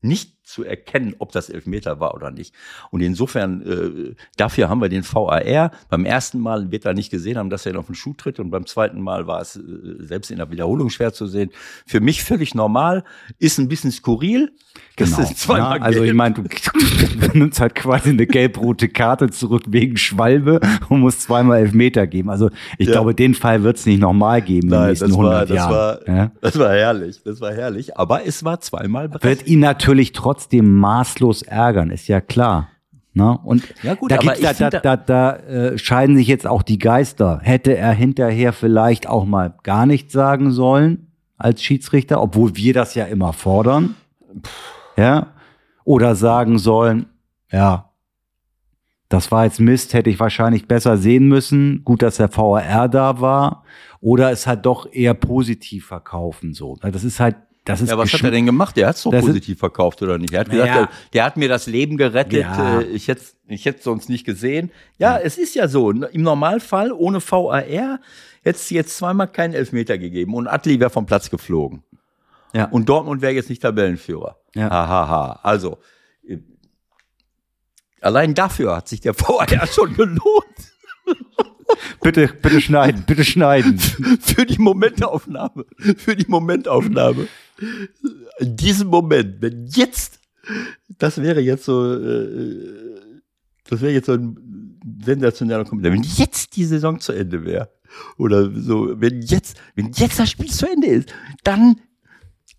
nicht zu erkennen, ob das Elfmeter war oder nicht. Und insofern, äh, dafür haben wir den VAR. Beim ersten Mal wird er nicht gesehen haben, dass er ihn auf den Schuh tritt. Und beim zweiten Mal war es äh, selbst in der Wiederholung schwer zu sehen. Für mich völlig normal, ist ein bisschen skurril. Das Genau. ist zweimal ja, also ich meine, du, du nimmst halt quasi eine gelb-rote Karte zurück wegen Schwalbe und musst zweimal Elfmeter geben. Also ich Ja. glaube, den Fall wird es nicht nochmal geben in den Nein, nächsten das war, 100 das Jahren. war, ja? das war herrlich. Das war herrlich. Aber es war zweimal berechtigt. Wird ihn natürlich trotzdem maßlos ärgern, ist ja klar. Ne? Und Ja, gut, da, da, da, da, da äh, scheiden sich jetzt auch die Geister. Hätte er hinterher vielleicht auch mal gar nichts sagen sollen als Schiedsrichter, obwohl wir das ja immer fordern. Ja. Oder sagen sollen, ja, das war jetzt Mist, hätte ich wahrscheinlich besser sehen müssen. Gut, dass der VAR da war. Oder es halt doch eher positiv verkaufen, so. Das ist halt, das ist Ja, was hat er denn gemacht? Der hat es doch Das positiv verkauft, oder nicht? Er hat gesagt, Naja. der, der hat mir das Leben gerettet, Ja. äh, ich hätte ich hätte sonst nicht gesehen. Ja, es ist ja so. Im Normalfall, ohne VAR, hätte es jetzt zweimal keinen Elfmeter gegeben und Atli wäre vom Platz geflogen. Ja. Und Dortmund wäre jetzt nicht Tabellenführer. Ja. Hahaha. Also, äh, allein dafür hat sich der [laughs] VAR schon gelohnt. [laughs] Bitte, bitte schneiden, bitte schneiden. für die Momentaufnahme. Für die Momentaufnahme. In diesem Moment, wenn jetzt, das wäre jetzt so, äh, das wäre jetzt so ein sensationeller Kommentar. Wenn jetzt die Saison zu Ende wäre, oder so, wenn jetzt, wenn jetzt das Spiel zu Ende ist, dann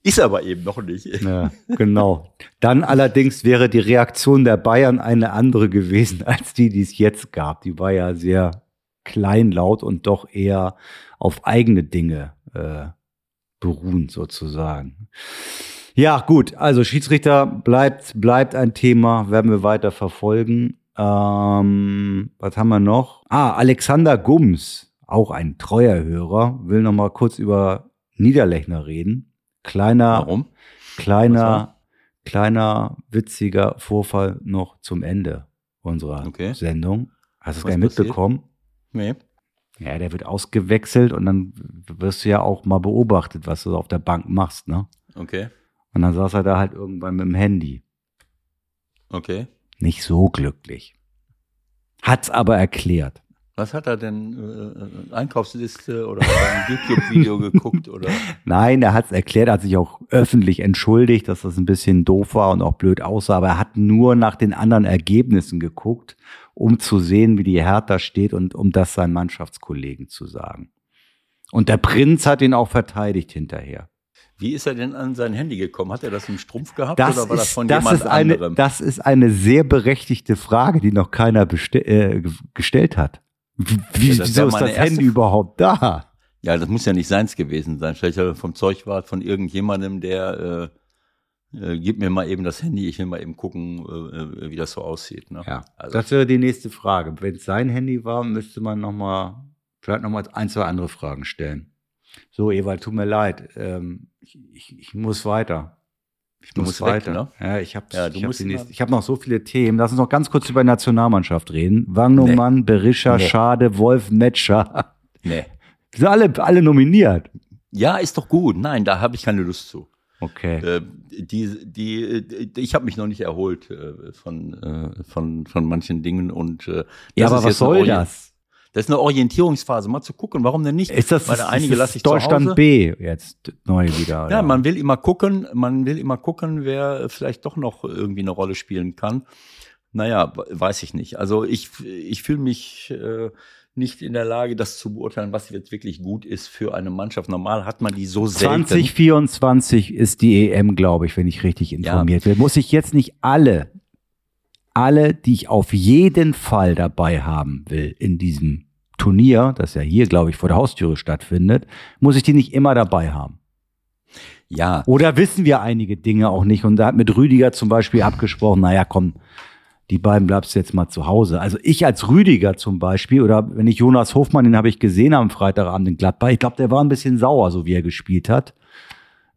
ist aber eben noch nicht. Ja, genau. Dann allerdings wäre die Reaktion der Bayern eine andere gewesen als die, die es jetzt gab. Die war ja sehr kleinlaut und doch eher auf eigene Dinge äh, beruhend sozusagen. Ja, gut. Also Schiedsrichter bleibt, bleibt ein Thema, werden wir weiter verfolgen. Ähm, was haben wir noch? Ah, Alexander Gums, auch ein treuer Hörer, will noch mal kurz über Niederlechner reden. Kleiner, Warum? Kleiner, kleiner, witziger Vorfall noch zum Ende unserer Okay. Sendung. Hast du es gar nicht mitbekommen? Nee. Ja, der wird ausgewechselt und dann wirst du ja auch mal beobachtet, was du auf der Bank machst, ne? Okay. Und dann saß er da halt irgendwann mit dem Handy. Okay. Nicht so glücklich. Hat's aber erklärt. Was hat er denn? Äh, Einkaufsliste oder hat er ein [laughs] YouTube-Video geguckt oder? Nein, er hat's erklärt, er hat sich auch öffentlich entschuldigt, dass das ein bisschen doof war und auch blöd aussah, aber er hat nur nach den anderen Ergebnissen geguckt, um zu sehen, wie die Hertha steht und um das seinen Mannschaftskollegen zu sagen. Und der Prinz hat ihn auch verteidigt hinterher. Wie ist er denn an sein Handy gekommen? Hat er das im Strumpf gehabt Das, oder war das ist, von das, jemand eine, anderem? das ist eine sehr berechtigte Frage, die noch keiner äh, ge- gestellt hat. Wie, Ja, das wieso ist das Handy überhaupt da? Ja, das muss ja nicht seins gewesen sein. Vielleicht vom Zeugwart von irgendjemandem, der äh, äh, gib mir mal eben das Handy, ich will mal eben gucken, äh, äh, wie das so aussieht. Ne? Ja, Also, das wäre die nächste Frage. Wenn es sein Handy war, müsste man noch mal, vielleicht noch mal ein, zwei andere Fragen stellen. So, Ewald, tut mir leid. Ähm, ich, ich, ich muss weiter. Ich Du muss musst weg, weiter. ne? Ja, ich habe Ja, ich hab nächste- ich hab noch so viele Themen. Lass uns noch ganz kurz über die Nationalmannschaft reden. Wangnumann, Berischer, Nee. Schade, Wolf, Metscher. nee. Sind alle, alle nominiert. Ja, ist doch gut. Nein, da habe ich keine Lust zu. Okay. Äh, die, die, die, ich habe mich noch nicht erholt äh, von, äh, von, von manchen Dingen und äh, ja, aber was soll das? Das ist eine Orientierungsphase, mal zu gucken, warum denn nicht? Ist das, Weil ist, einige ist lasse ich Deutschland. B jetzt neu wieder? Ja, oder? man will immer gucken, man will immer gucken, wer vielleicht doch noch irgendwie eine Rolle spielen kann. Naja, weiß ich nicht. Also ich, ich fühle mich äh, nicht in der Lage, das zu beurteilen, was jetzt wirklich gut ist für eine Mannschaft. Normal hat man die so selten. 2024 ist die EM, glaube ich, wenn ich richtig informiert bin. Muss ich jetzt nicht alle, alle, die ich auf jeden Fall dabei haben will in diesem Turnier, das ja hier, glaube ich, vor der Haustüre stattfindet, muss ich die nicht immer dabei haben. Ja, Oder wissen wir einige Dinge auch nicht? Und da hat mit Rüdiger zum Beispiel abgesprochen, naja, komm, die beiden bleibst jetzt mal zu Hause. Also ich als Rüdiger zum Beispiel, oder wenn ich Jonas Hofmann, den habe ich gesehen am Freitagabend in Gladbach, ich glaube, der war ein bisschen sauer, so wie er gespielt hat.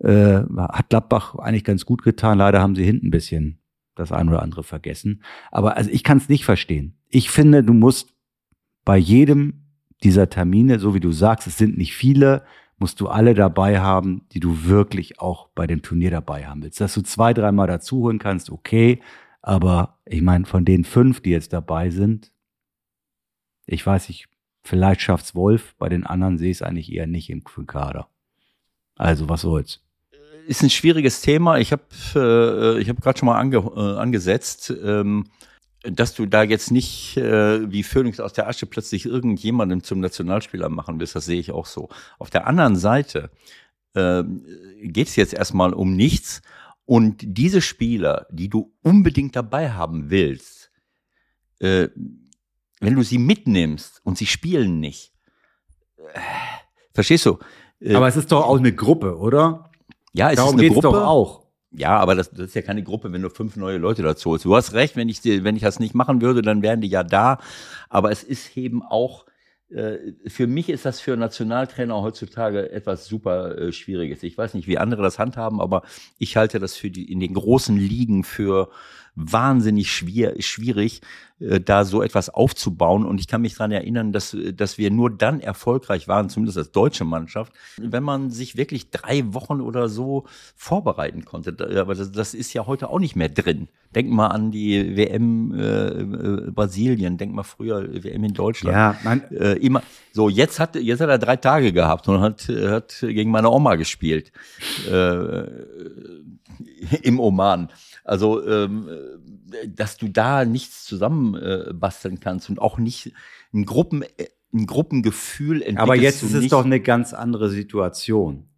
Äh, hat Gladbach eigentlich ganz gut getan. Leider haben sie hinten ein bisschen das ein oder andere vergessen. Aber also ich kann es nicht verstehen. Ich finde, du musst bei jedem dieser Termine, so wie du sagst, es sind nicht viele, musst du alle dabei haben, die du wirklich auch bei dem Turnier dabei haben willst. Dass du zwei, dreimal dazu holen kannst, okay. Aber ich meine, von den fünf, die jetzt dabei sind, ich weiß nicht, vielleicht schafft's Wolf, bei den anderen sehe ich es eigentlich eher nicht im Kader. Also, was soll's? ist ein schwieriges Thema. Ich habe äh, ich gerade schon mal ange, äh, angesetzt, ähm, dass du da jetzt nicht äh, wie Phoenix aus der Asche plötzlich irgendjemandem zum Nationalspieler machen willst. Das sehe ich auch so. Auf der anderen Seite äh, geht es jetzt erstmal um nichts. Und diese Spieler, die du unbedingt dabei haben willst, äh, wenn du sie mitnimmst und sie spielen nicht, äh, verstehst du? Äh, Aber es ist doch auch eine Gruppe, oder? ja, es Darum ist eine Gruppe. doch auch. Ja, aber das, das ist ja keine Gruppe, wenn du fünf neue Leute dazu holst. Du hast recht, wenn ich, wenn ich das nicht machen würde, dann wären die ja da. Aber es ist eben auch, für mich ist das für Nationaltrainer heutzutage etwas super äh, Schwieriges. Ich weiß nicht, wie andere das handhaben, aber ich halte das für die, in den großen Ligen für wahnsinnig schwier, schwierig, äh, da so etwas aufzubauen. Und ich kann mich daran erinnern, dass, dass wir nur dann erfolgreich waren, zumindest als deutsche Mannschaft, wenn man sich wirklich drei Wochen oder so vorbereiten konnte. Aber das, das ist ja heute auch nicht mehr drin. Denk mal an die WM äh, äh, Brasilien, denk mal früher WM in Deutschland. Ja, nein, Äh, immer so jetzt hat jetzt hat er drei Tage gehabt und hat hat gegen meine Oma gespielt äh, im Oman. Also ähm, dass du da nichts zusammen äh, basteln kannst und auch nicht ein Gruppen äh, ein Gruppengefühl entwickelst Aber jetzt ist es doch eine ganz andere Situation.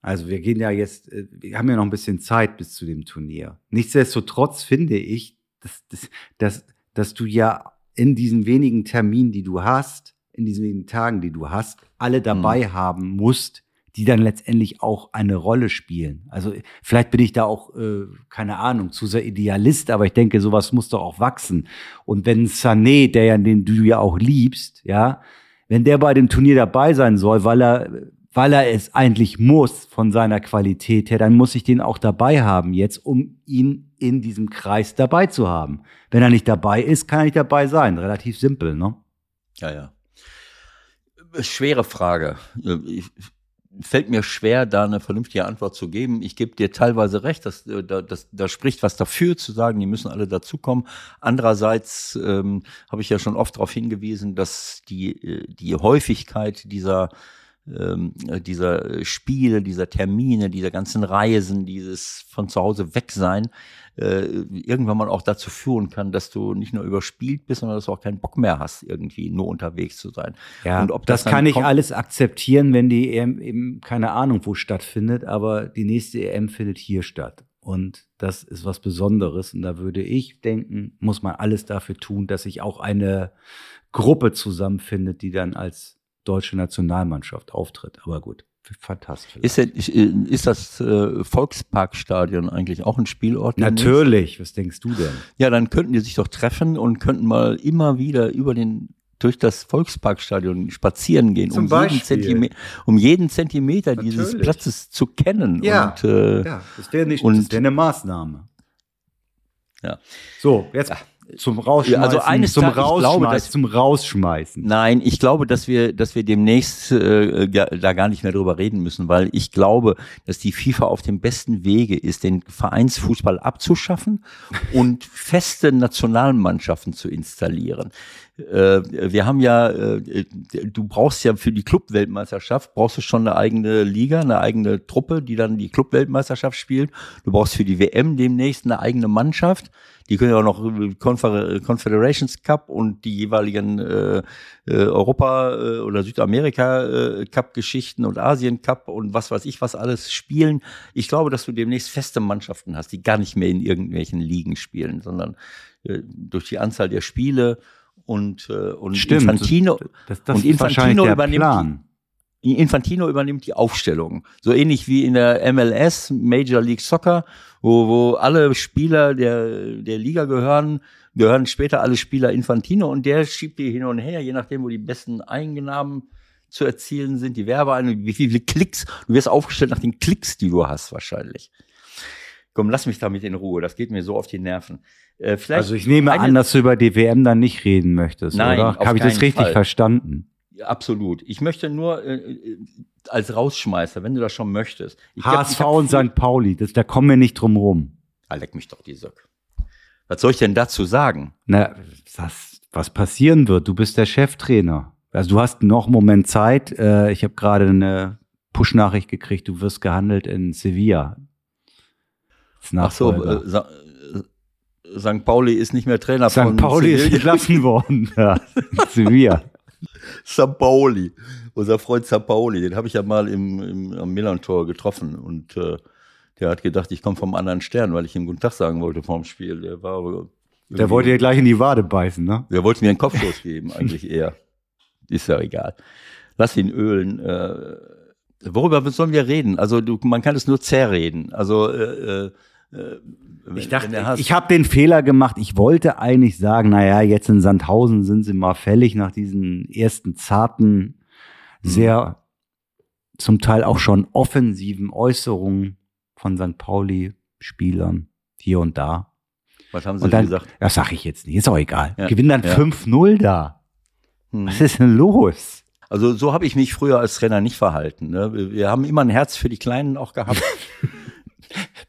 Also wir gehen ja jetzt, äh, wir haben ja noch ein bisschen Zeit bis zu dem Turnier. Nichtsdestotrotz finde ich, dass, dass, dass, dass du ja in diesen wenigen Terminen, die du hast, in diesen wenigen Tagen, die du hast, alle dabei haben musst, die dann letztendlich auch eine Rolle spielen. Also vielleicht bin ich da auch, äh, keine Ahnung, zu sehr Idealist, aber ich denke, sowas muss doch auch wachsen. Und wenn Sané, der ja, den du ja auch liebst, ja, wenn der bei dem Turnier dabei sein soll, weil er, weil er es eigentlich muss von seiner Qualität her, dann muss ich den auch dabei haben jetzt, um ihn in diesem Kreis dabei zu haben. Wenn er nicht dabei ist, kann er nicht dabei sein. Relativ simpel, ne? Ja, ja. Schwere Frage. Ich, fällt mir schwer, da eine vernünftige Antwort zu geben. Ich gebe dir teilweise recht, dass, äh, da, das, da spricht was dafür zu sagen, die müssen alle dazukommen. Andererseits ähm, habe ich ja schon oft darauf hingewiesen, dass die, äh, die Häufigkeit dieser ähm, dieser Spiele, dieser Termine, dieser ganzen Reisen, dieses von zu Hause weg sein, äh, irgendwann mal auch dazu führen kann, dass du nicht nur überspielt bist, sondern dass du auch keinen Bock mehr hast, irgendwie nur unterwegs zu sein. Ja, Und ob das, das kann ich alles akzeptieren, wenn die EM eben keine Ahnung wo stattfindet, aber die nächste EM findet hier statt. Und das ist was Besonderes. Und da würde ich denken, muss man alles dafür tun, dass sich auch eine Gruppe zusammenfindet, die dann als deutsche Nationalmannschaft auftritt. Aber gut, fantastisch. Ist, denn, ist das äh, Volksparkstadion eigentlich auch ein Spielort? Natürlich. Was denkst du denn? Ja, dann könnten die sich doch treffen und könnten mal immer wieder über den durch das Volksparkstadion spazieren gehen, um jeden, Zentimeter, um jeden Zentimeter Natürlich. dieses Platzes zu kennen. Ja, und, äh, ja das wäre nicht, und, das wäre eine Maßnahme. Ja. So, jetzt ja. Zum Rausschmeißen. Also eines zum Tag, Rausschmeißen. Glaube, dass, zum Rausschmeißen. Nein, ich glaube, dass wir, dass wir demnächst äh, da gar nicht mehr drüber reden müssen, weil ich glaube, dass die FIFA auf dem besten Wege ist, den Vereinsfußball abzuschaffen und feste Nationalmannschaften zu installieren. Äh, wir haben ja, äh, du brauchst ja für die Clubweltmeisterschaft brauchst du schon eine eigene Liga, eine eigene Truppe, die dann die Clubweltmeisterschaft spielt. Du brauchst für die WM demnächst eine eigene Mannschaft. Die können ja auch noch Confer Confederations Cup und die jeweiligen äh, äh, Europa äh, oder Südamerika äh, Cup Geschichten und Asien Cup und was weiß ich was alles spielen. Ich glaube, dass du demnächst feste Mannschaften hast, die gar nicht mehr in irgendwelchen Ligen spielen, sondern äh, durch die Anzahl der Spiele und äh, und Stimmt, Infantino das, das und Infantino übernimmt Plan. Infantino übernimmt die Aufstellung. So ähnlich wie in der MLS, Major League Soccer, wo, wo alle Spieler der, der Liga gehören, gehören später alle Spieler Infantino und der schiebt die hin und her, je nachdem, wo die besten Einnahmen zu erzielen sind, die Werbeeinnahmen, wie viele Klicks. Du wirst aufgestellt nach den Klicks, die du hast wahrscheinlich. Komm, lass mich damit in Ruhe. Das geht mir so auf die Nerven. Äh, also ich nehme an, dass du über die WM dann nicht reden möchtest, Nein, oder? Habe ich das richtig Fall. verstanden? Absolut. Ich möchte nur äh, äh, als Rausschmeißer, wenn du das schon möchtest. Ich HSV glaub, und St. Pauli, das, da kommen wir nicht drum rum. Ah, leck mich doch die Söck. Was soll ich denn dazu sagen? Na, was, was passieren wird? Du bist der Cheftrainer. Also du hast noch einen Moment Zeit. Äh, ich habe gerade eine Push-Nachricht gekriegt, du wirst gehandelt in Sevilla. Ach so, äh, St. Pauli ist nicht mehr Trainer St. von Pauli Sevilla. ist entlassen [laughs] worden. Ja, Sevilla. Sampaoli, unser Freund Sampaoli, den habe ich ja mal im, im, am Milan-Tor getroffen und äh, der hat gedacht, ich komme vom anderen Stern, weil ich ihm guten Tag sagen wollte vorm Spiel. Der war Der wollte ja gleich in die Wade beißen, ne? Der wollte mir einen Kopfstoß geben, eigentlich eher. Ist ja egal. Lass ihn ölen. Äh, worüber sollen wir reden? Also du, man kann es nur zerreden. Also äh, äh, äh ich dachte, ich habe den Fehler gemacht. Ich wollte eigentlich sagen, naja, jetzt in Sandhausen sind sie mal fällig nach diesen ersten zarten, mhm. sehr zum Teil auch schon offensiven Äußerungen von St. Pauli-Spielern hier und da. Was haben sie dann, gesagt? Das sage ich jetzt nicht, ist auch egal. Ja. Gewinnen dann ja. 5-0 da. Hm. Was ist denn los? Also so habe ich mich früher als Trainer nicht verhalten. Ne? Wir haben immer ein Herz für die Kleinen auch gehabt. [laughs]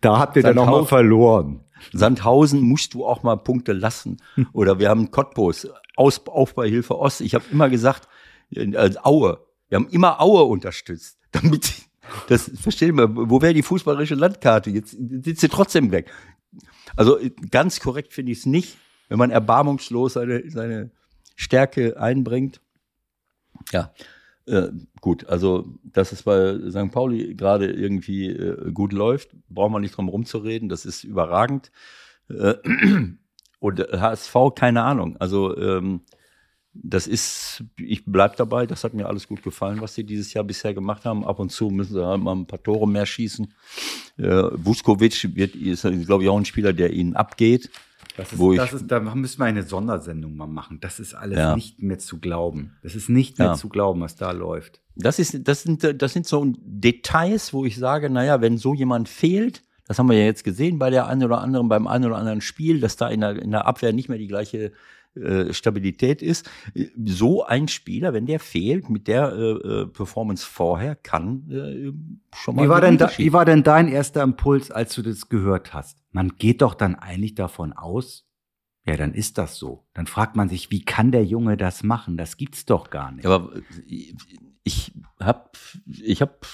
Da habt ihr dann nochmal verloren. Sandhausen musst du auch mal Punkte lassen. Oder wir haben Cottbus, Aus, Aufbauhilfe Ost. Ich habe immer gesagt, äh, Aue. Wir haben immer Aue unterstützt. [laughs] Damit, das verstehen wir, wo wäre die fußballerische Landkarte? Jetzt sitzt sie trotzdem weg. Also ganz korrekt finde ich es nicht, wenn man erbarmungslos seine, seine Stärke einbringt. Ja, äh, gut, also dass es bei St. Pauli gerade irgendwie äh, gut läuft, braucht man nicht drum rumzureden, das ist überragend. Äh, und HSV, keine Ahnung. Also ähm, das ist, ich bleib dabei, das hat mir alles gut gefallen, was sie dieses Jahr bisher gemacht haben. Ab und zu müssen sie halt mal ein paar Tore mehr schießen. Äh, Vuskovic wird, ist, glaube ich, auch ein Spieler, der ihnen abgeht. Das ist, wo das ich, ist, da müssen wir eine Sondersendung mal machen. Das ist alles ja. nicht mehr zu glauben. Das ist nicht mehr ja. zu glauben, was da läuft. Das ist, das sind, das sind so Details, wo ich sage, naja, wenn so jemand fehlt, das haben wir ja jetzt gesehen bei der einen oder anderen, beim einen oder anderen Spiel, dass da in der, in der Abwehr nicht mehr die gleiche äh, Stabilität ist. So ein Spieler, wenn der fehlt mit der äh, äh Performance vorher, kann äh, schon mal. Wie war, denn da, wie war denn dein erster Impuls, als du das gehört hast? Man geht doch dann eigentlich davon aus, ja, dann ist das so. Dann fragt man sich, wie kann der Junge das machen? Das gibt's doch gar nicht. Aber ich habe ich hab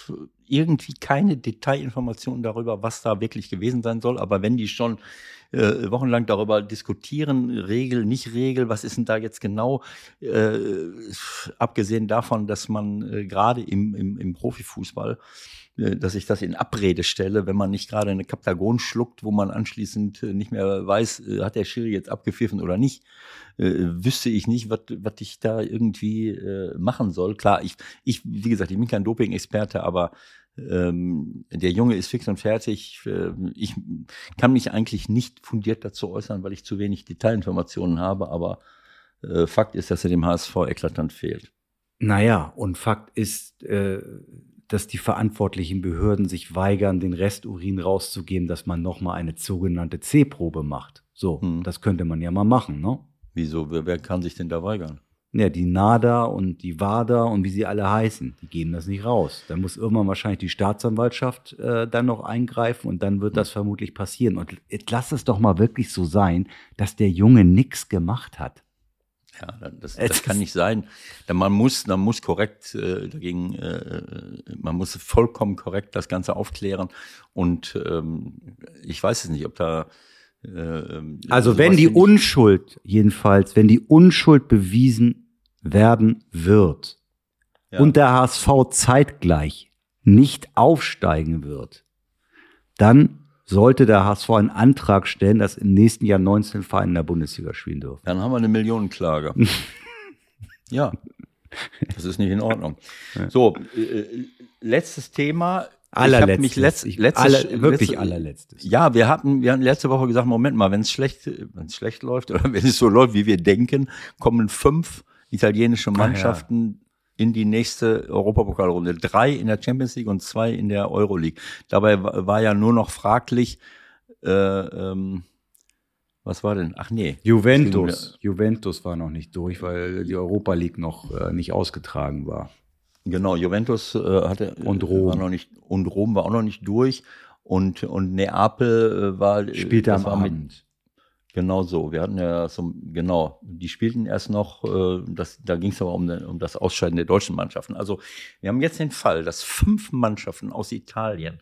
irgendwie keine Detailinformationen darüber, was da wirklich gewesen sein soll. Aber wenn die schon äh, wochenlang darüber diskutieren, Regel, nicht Regel, was ist denn da jetzt genau, äh, abgesehen davon, dass man äh, gerade im, im, im Profifußball äh, dass ich das in Abrede stelle, wenn man nicht gerade eine Kaptagon schluckt, wo man anschließend äh, nicht mehr weiß, äh, hat der Schiri jetzt abgepfiffen oder nicht, wüsste ich nicht, was ich da irgendwie machen soll. Klar, ich, ich, wie gesagt, ich bin kein Doping-Experte, aber ähm, der Junge ist fix und fertig. Äh, ich kann mich eigentlich nicht fundiert dazu äußern, weil ich zu wenig Detailinformationen habe, aber äh, Fakt ist, dass er dem HSV eklatant fehlt. Naja, und Fakt ist, äh, dass die verantwortlichen Behörden sich weigern, den Resturin rauszugeben, dass man nochmal eine sogenannte C-Probe macht. So, hm. das könnte man ja mal machen, ne? Wieso? Wer, wer kann sich denn da weigern? Ja, die NADA und die WADA und wie sie alle heißen, die geben das nicht raus. Da muss irgendwann wahrscheinlich die Staatsanwaltschaft äh, dann noch eingreifen und dann wird das vermutlich passieren. Und lass es doch mal wirklich so sein, dass der Junge nichts gemacht hat. Ja, das, das kann nicht sein. Man muss, man muss korrekt äh, dagegen, äh, man muss vollkommen korrekt das Ganze aufklären. Und ähm, ich weiß es nicht, ob da äh, also wenn die Unschuld, jedenfalls, wenn die Unschuld bewiesen werden wird ja. und der HSV zeitgleich nicht aufsteigen wird, dann sollte der HSV einen Antrag stellen, dass im nächsten Jahr 19 Vereine in der Bundesliga spielen dürfen. Dann haben wir eine Millionenklage. [laughs] ja, das ist nicht in Ordnung. So, äh, letztes Thema. Allerletztes. Mich letzt, letztes, Aller, wirklich letzte, allerletztes. Ja, wir hatten, wir hatten letzte Woche gesagt, Moment mal, wenn es schlecht, wenn es schlecht läuft oder [laughs] wenn es so läuft, wie wir denken, kommen fünf italienische Mannschaften in die nächste Europapokalrunde. Drei in der Champions League und zwei in der Euroleague. Dabei war ja nur noch fraglich, äh, ähm, was war denn? Ach nee. Juventus. Juventus war noch nicht durch, weil die Europa League noch äh, nicht ausgetragen war. Genau, Juventus äh, hatte und Rom. war noch nicht und Rom war auch noch nicht durch und und Neapel äh, war spielte am Abend. Mit, Genau so. Wir hatten ja so, genau, die spielten erst noch, äh, das, da ging es aber um, um das Ausscheiden der deutschen Mannschaften. Also wir haben jetzt den Fall, dass fünf Mannschaften aus Italien,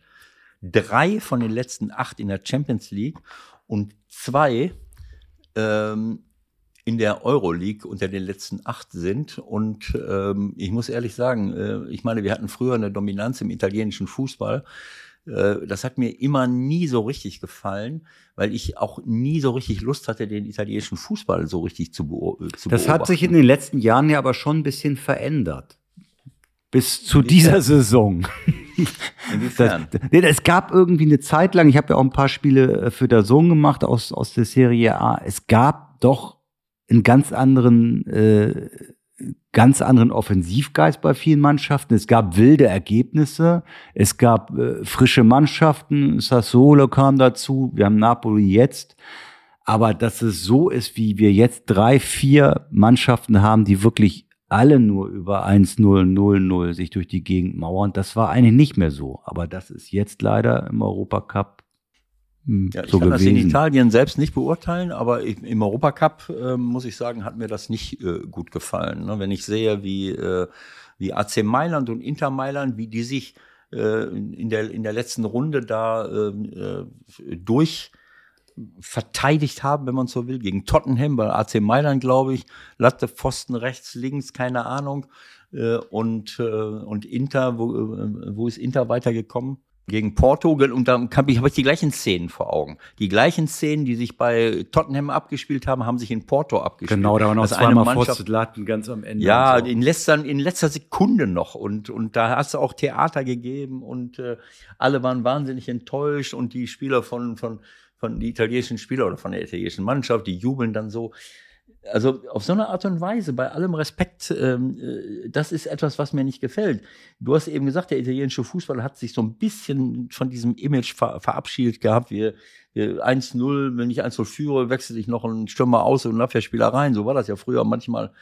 drei von den letzten acht in der Champions League und zwei ähm, in der Euroleague unter den letzten acht sind. Und ähm, ich muss ehrlich sagen, äh, ich meine, wir hatten früher eine Dominanz im italienischen Fußball. Äh, das hat mir immer nie so richtig gefallen, weil ich auch nie so richtig Lust hatte, den italienischen Fußball so richtig zu, äh, zu das beobachten. Das hat sich in den letzten Jahren ja aber schon ein bisschen verändert. Bis zu dieser Saison. [laughs] Inwiefern? Das, nee, es gab irgendwie eine Zeit lang, ich habe ja auch ein paar Spiele äh, für der Sohn gemacht aus, aus der Serie A. Es gab doch einen ganz anderen äh, ganz anderen Offensivgeist bei vielen Mannschaften. Es gab wilde Ergebnisse. Es gab äh, frische Mannschaften. Sassuolo kam dazu. Wir haben Napoli jetzt. Aber dass es so ist, wie wir jetzt drei, vier Mannschaften haben, die wirklich alle nur über 1-0-0-0 sich durch die Gegend mauern, das war eigentlich nicht mehr so. Aber das ist jetzt leider im Europacup ja, ich so kann gewesen. das in Italien selbst nicht beurteilen, aber im Europacup äh, muss ich sagen, hat mir das nicht äh, gut gefallen. Ne? Wenn ich sehe, wie, äh, wie AC Mailand und Inter Mailand, wie die sich äh, in, der, in der letzten Runde da ähm, äh, durch verteidigt haben, wenn man so will, gegen Tottenham, bei AC Mailand, glaube ich, Latte, Pfosten rechts, links, keine Ahnung. Äh, und, äh, und Inter, wo, äh, wo ist Inter weitergekommen? Gegen Porto und da habe ich, die gleichen Szenen vor Augen. Die gleichen Szenen, die sich bei Tottenham abgespielt haben, haben sich in Porto abgespielt. Genau, da waren noch also zweimal Latten ganz am Ende. Ja, so. in, letzter, in letzter Sekunde noch und, und da hast du auch Theater gegeben und äh, alle waren wahnsinnig enttäuscht und die Spieler von, von, von die italienischen Spieler oder von der italienischen Mannschaft, die jubeln dann so also auf so eine Art und Weise, bei allem Respekt, ähm, äh, das ist etwas, was mir nicht gefällt. Du hast eben gesagt, der italienische Fußball hat sich so ein bisschen von diesem Image ver verabschiedet gehabt. Wir, wir 1-0, wenn ich 1-0 führe, wechsle ich noch einen Stürmer aus und einen Abwehrspieler rein. So war das ja früher manchmal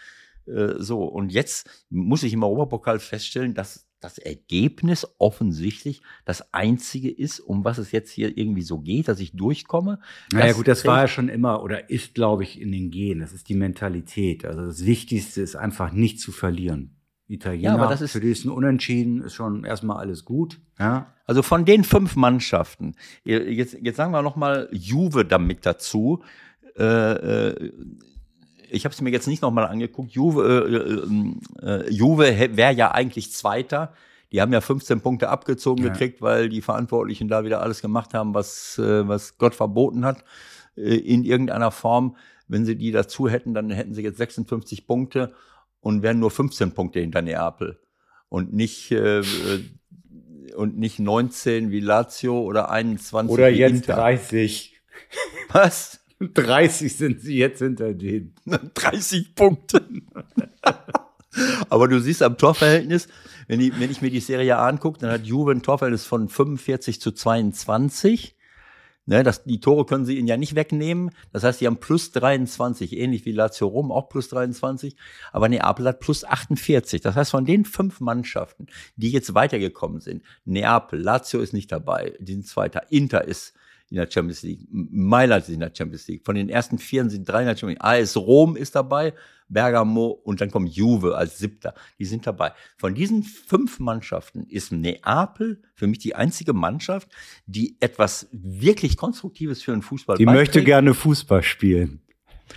äh, so. Und jetzt muss ich im Europapokal feststellen, dass das Ergebnis offensichtlich das einzige ist, um was es jetzt hier irgendwie so geht, dass ich durchkomme. Naja gut, das war ja schon immer oder ist, glaube ich, in den Genen. Das ist die Mentalität. Also das Wichtigste ist einfach nicht zu verlieren. Italiener, ja, aber das ist, für die ist ein Unentschieden, ist schon erstmal alles gut. Ja. Also von den fünf Mannschaften, jetzt, jetzt sagen wir noch mal Juve damit dazu. Äh, äh, ich habe es mir jetzt nicht nochmal angeguckt, Juve, äh, äh, äh Juve wäre ja eigentlich Zweiter. Die haben ja 15 Punkte abgezogen Ja. gekriegt, weil die Verantwortlichen da wieder alles gemacht haben, was, äh, was Gott verboten hat, äh, in irgendeiner Form. Wenn sie die dazu hätten, dann hätten sie jetzt 56 Punkte und wären nur 15 Punkte hinter Neapel. Und nicht, äh, äh, und nicht 19 wie Lazio oder 21 Oder wie jetzt Inter. 30. Was? 30 sind sie jetzt hinter denen. [laughs] 30 Punkte. [laughs] Aber du siehst am Torverhältnis, wenn ich, wenn ich mir die Serie A angucke, dann hat Juve ein Torverhältnis von 45 zu 22. Ne, das, die Tore können sie ihnen ja nicht wegnehmen. Das heißt, die haben plus 23, ähnlich wie Lazio Rom, auch plus 23. Aber Neapel hat plus 48. Das heißt, von den fünf Mannschaften, die jetzt weitergekommen sind, Neapel, Lazio ist nicht dabei, die sind Zweiter, Inter ist in der Champions League, Mailand ist in der Champions League. Von den ersten vier sind drei in der Champions League. AS Rom ist dabei, Bergamo und dann kommt Juve als Siebter. Die sind dabei. Von diesen fünf Mannschaften ist Neapel für mich die einzige Mannschaft, die etwas wirklich Konstruktives für den Fußball Die möchte beiträgt. gerne Fußball spielen.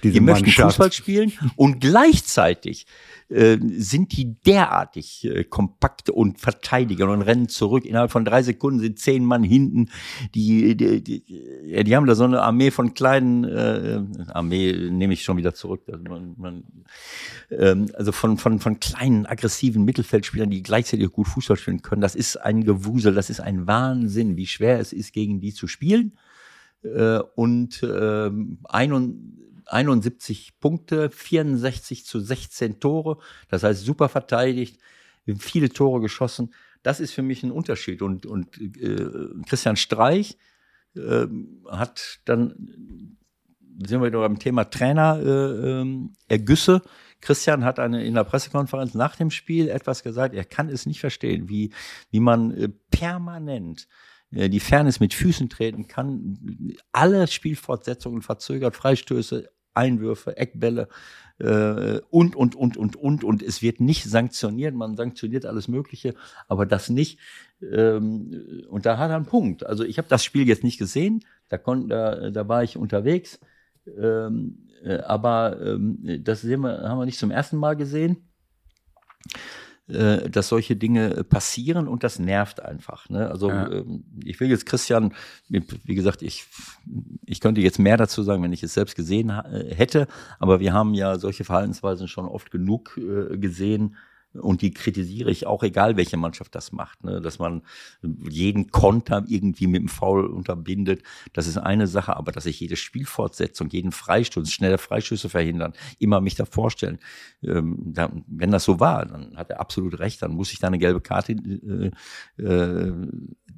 Diese Die möchten Mannschaft. Fußball spielen und gleichzeitig äh, sind die derartig äh, kompakt und verteidigen und rennen zurück. Innerhalb von drei Sekunden sind zehn Mann hinten. Die, die, die, die haben da so eine Armee von kleinen, äh, Armee nehme ich schon wieder zurück. Also, man, man, ähm, also von, von, von kleinen, aggressiven Mittelfeldspielern, die gleichzeitig gut Fußball spielen können. Das ist ein Gewusel, das ist ein Wahnsinn, wie schwer es ist, gegen die zu spielen. Äh, und ähm, 71 Punkte, 64 zu 16 Tore. Das heißt, super verteidigt, viele Tore geschossen. Das ist für mich ein Unterschied. Und, und äh, Christian Streich äh, hat dann, sind wir wieder beim Thema Trainer äh, Ergüsse. Christian hat eine, in der Pressekonferenz nach dem Spiel etwas gesagt, er kann es nicht verstehen, wie, wie man äh, permanent äh, die Fairness mit Füßen treten kann, alle Spielfortsetzungen verzögert, Freistöße, Einwürfe, Eckbälle äh, und, und, und, und, und. Und es wird nicht sanktioniert, man sanktioniert alles Mögliche, aber das nicht. Ähm, und da hat er einen Punkt. Also ich habe das Spiel jetzt nicht gesehen, da, kon, da, da war ich unterwegs. Ähm, äh, aber ähm, das sehen wir, haben wir nicht zum ersten Mal gesehen äh, dass solche Dinge passieren und das nervt einfach. Ne? Also Ja. ähm, ich will jetzt Christian, wie gesagt, ich, ich könnte jetzt mehr dazu sagen, wenn ich es selbst gesehen äh, hätte, aber wir haben ja solche Verhaltensweisen schon oft genug äh, gesehen. Und die kritisiere ich auch, egal welche Mannschaft das macht, ne? dass man jeden Konter irgendwie mit dem Foul unterbindet. Das ist eine Sache, aber dass ich jede Spielfortsetzung, jeden Freistoß, schnelle Freischüsse verhindern, immer mich da vorstellen. Ähm, da, wenn das so war, dann hat er absolut recht, dann muss ich da eine gelbe Karte äh, äh,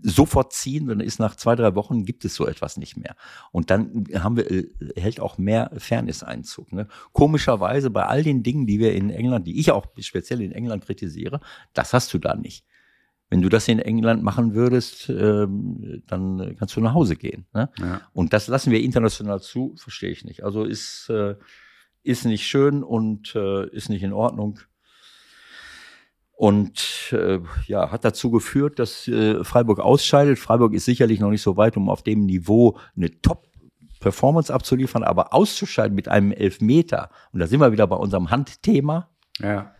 sofort ziehen, dann ist nach zwei, drei Wochen gibt es so etwas nicht mehr. Und dann haben wir, äh, hält auch mehr Fairness Einzug. Ne? Komischerweise bei all den Dingen, die wir in England, die ich auch speziell in England kritisiere, das hast du da nicht. Wenn du das in England machen würdest, ähm, dann kannst du nach Hause gehen. Ne? Ja. Und das lassen wir international zu, verstehe ich nicht. Also ist, äh, ist nicht schön und äh, ist nicht in Ordnung. Und äh, ja, hat dazu geführt, dass äh, Freiburg ausscheidet. Freiburg ist sicherlich noch nicht so weit, um auf dem Niveau eine Top-Performance abzuliefern, aber auszuscheiden mit einem Elfmeter, und da sind wir wieder bei unserem Handthema, Ja.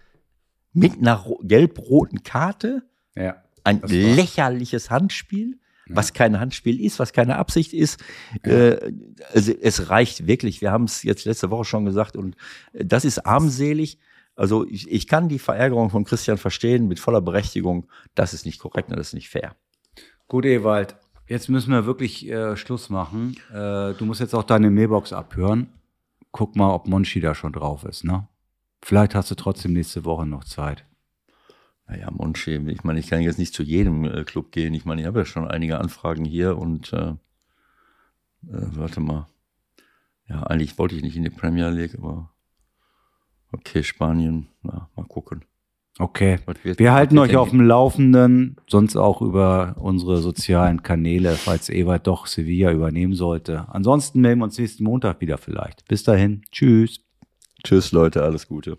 mit einer ro- gelb-roten Karte, Ja. ein lächerliches Handspiel, was kein Handspiel ist, was keine Absicht ist. Äh, also es reicht wirklich. Wir haben es jetzt letzte Woche schon gesagt und äh, das ist armselig. Also ich, ich kann die Verärgerung von Christian verstehen mit voller Berechtigung. Das ist nicht korrekt und das ist nicht fair. Gut, Ewald, jetzt müssen wir wirklich äh, Schluss machen. Äh, du musst jetzt auch deine Mailbox abhören. Guck mal, ob Monchi da schon drauf ist, ne? Vielleicht hast du trotzdem nächste Woche noch Zeit. Naja, Monchi, ich meine, ich kann jetzt nicht zu jedem äh, Club gehen. Ich meine, ich habe ja schon einige Anfragen hier und äh, äh, warte mal. Ja, eigentlich wollte ich nicht in die Premier League, aber okay, Spanien, na, mal gucken. Okay. Wir was halten euch auf dem Laufenden, sonst auch über unsere sozialen Kanäle, falls Ewald doch Sevilla übernehmen sollte. Ansonsten melden wir uns nächsten Montag wieder vielleicht. Bis dahin. Tschüss. Tschüss, Leute, alles Gute.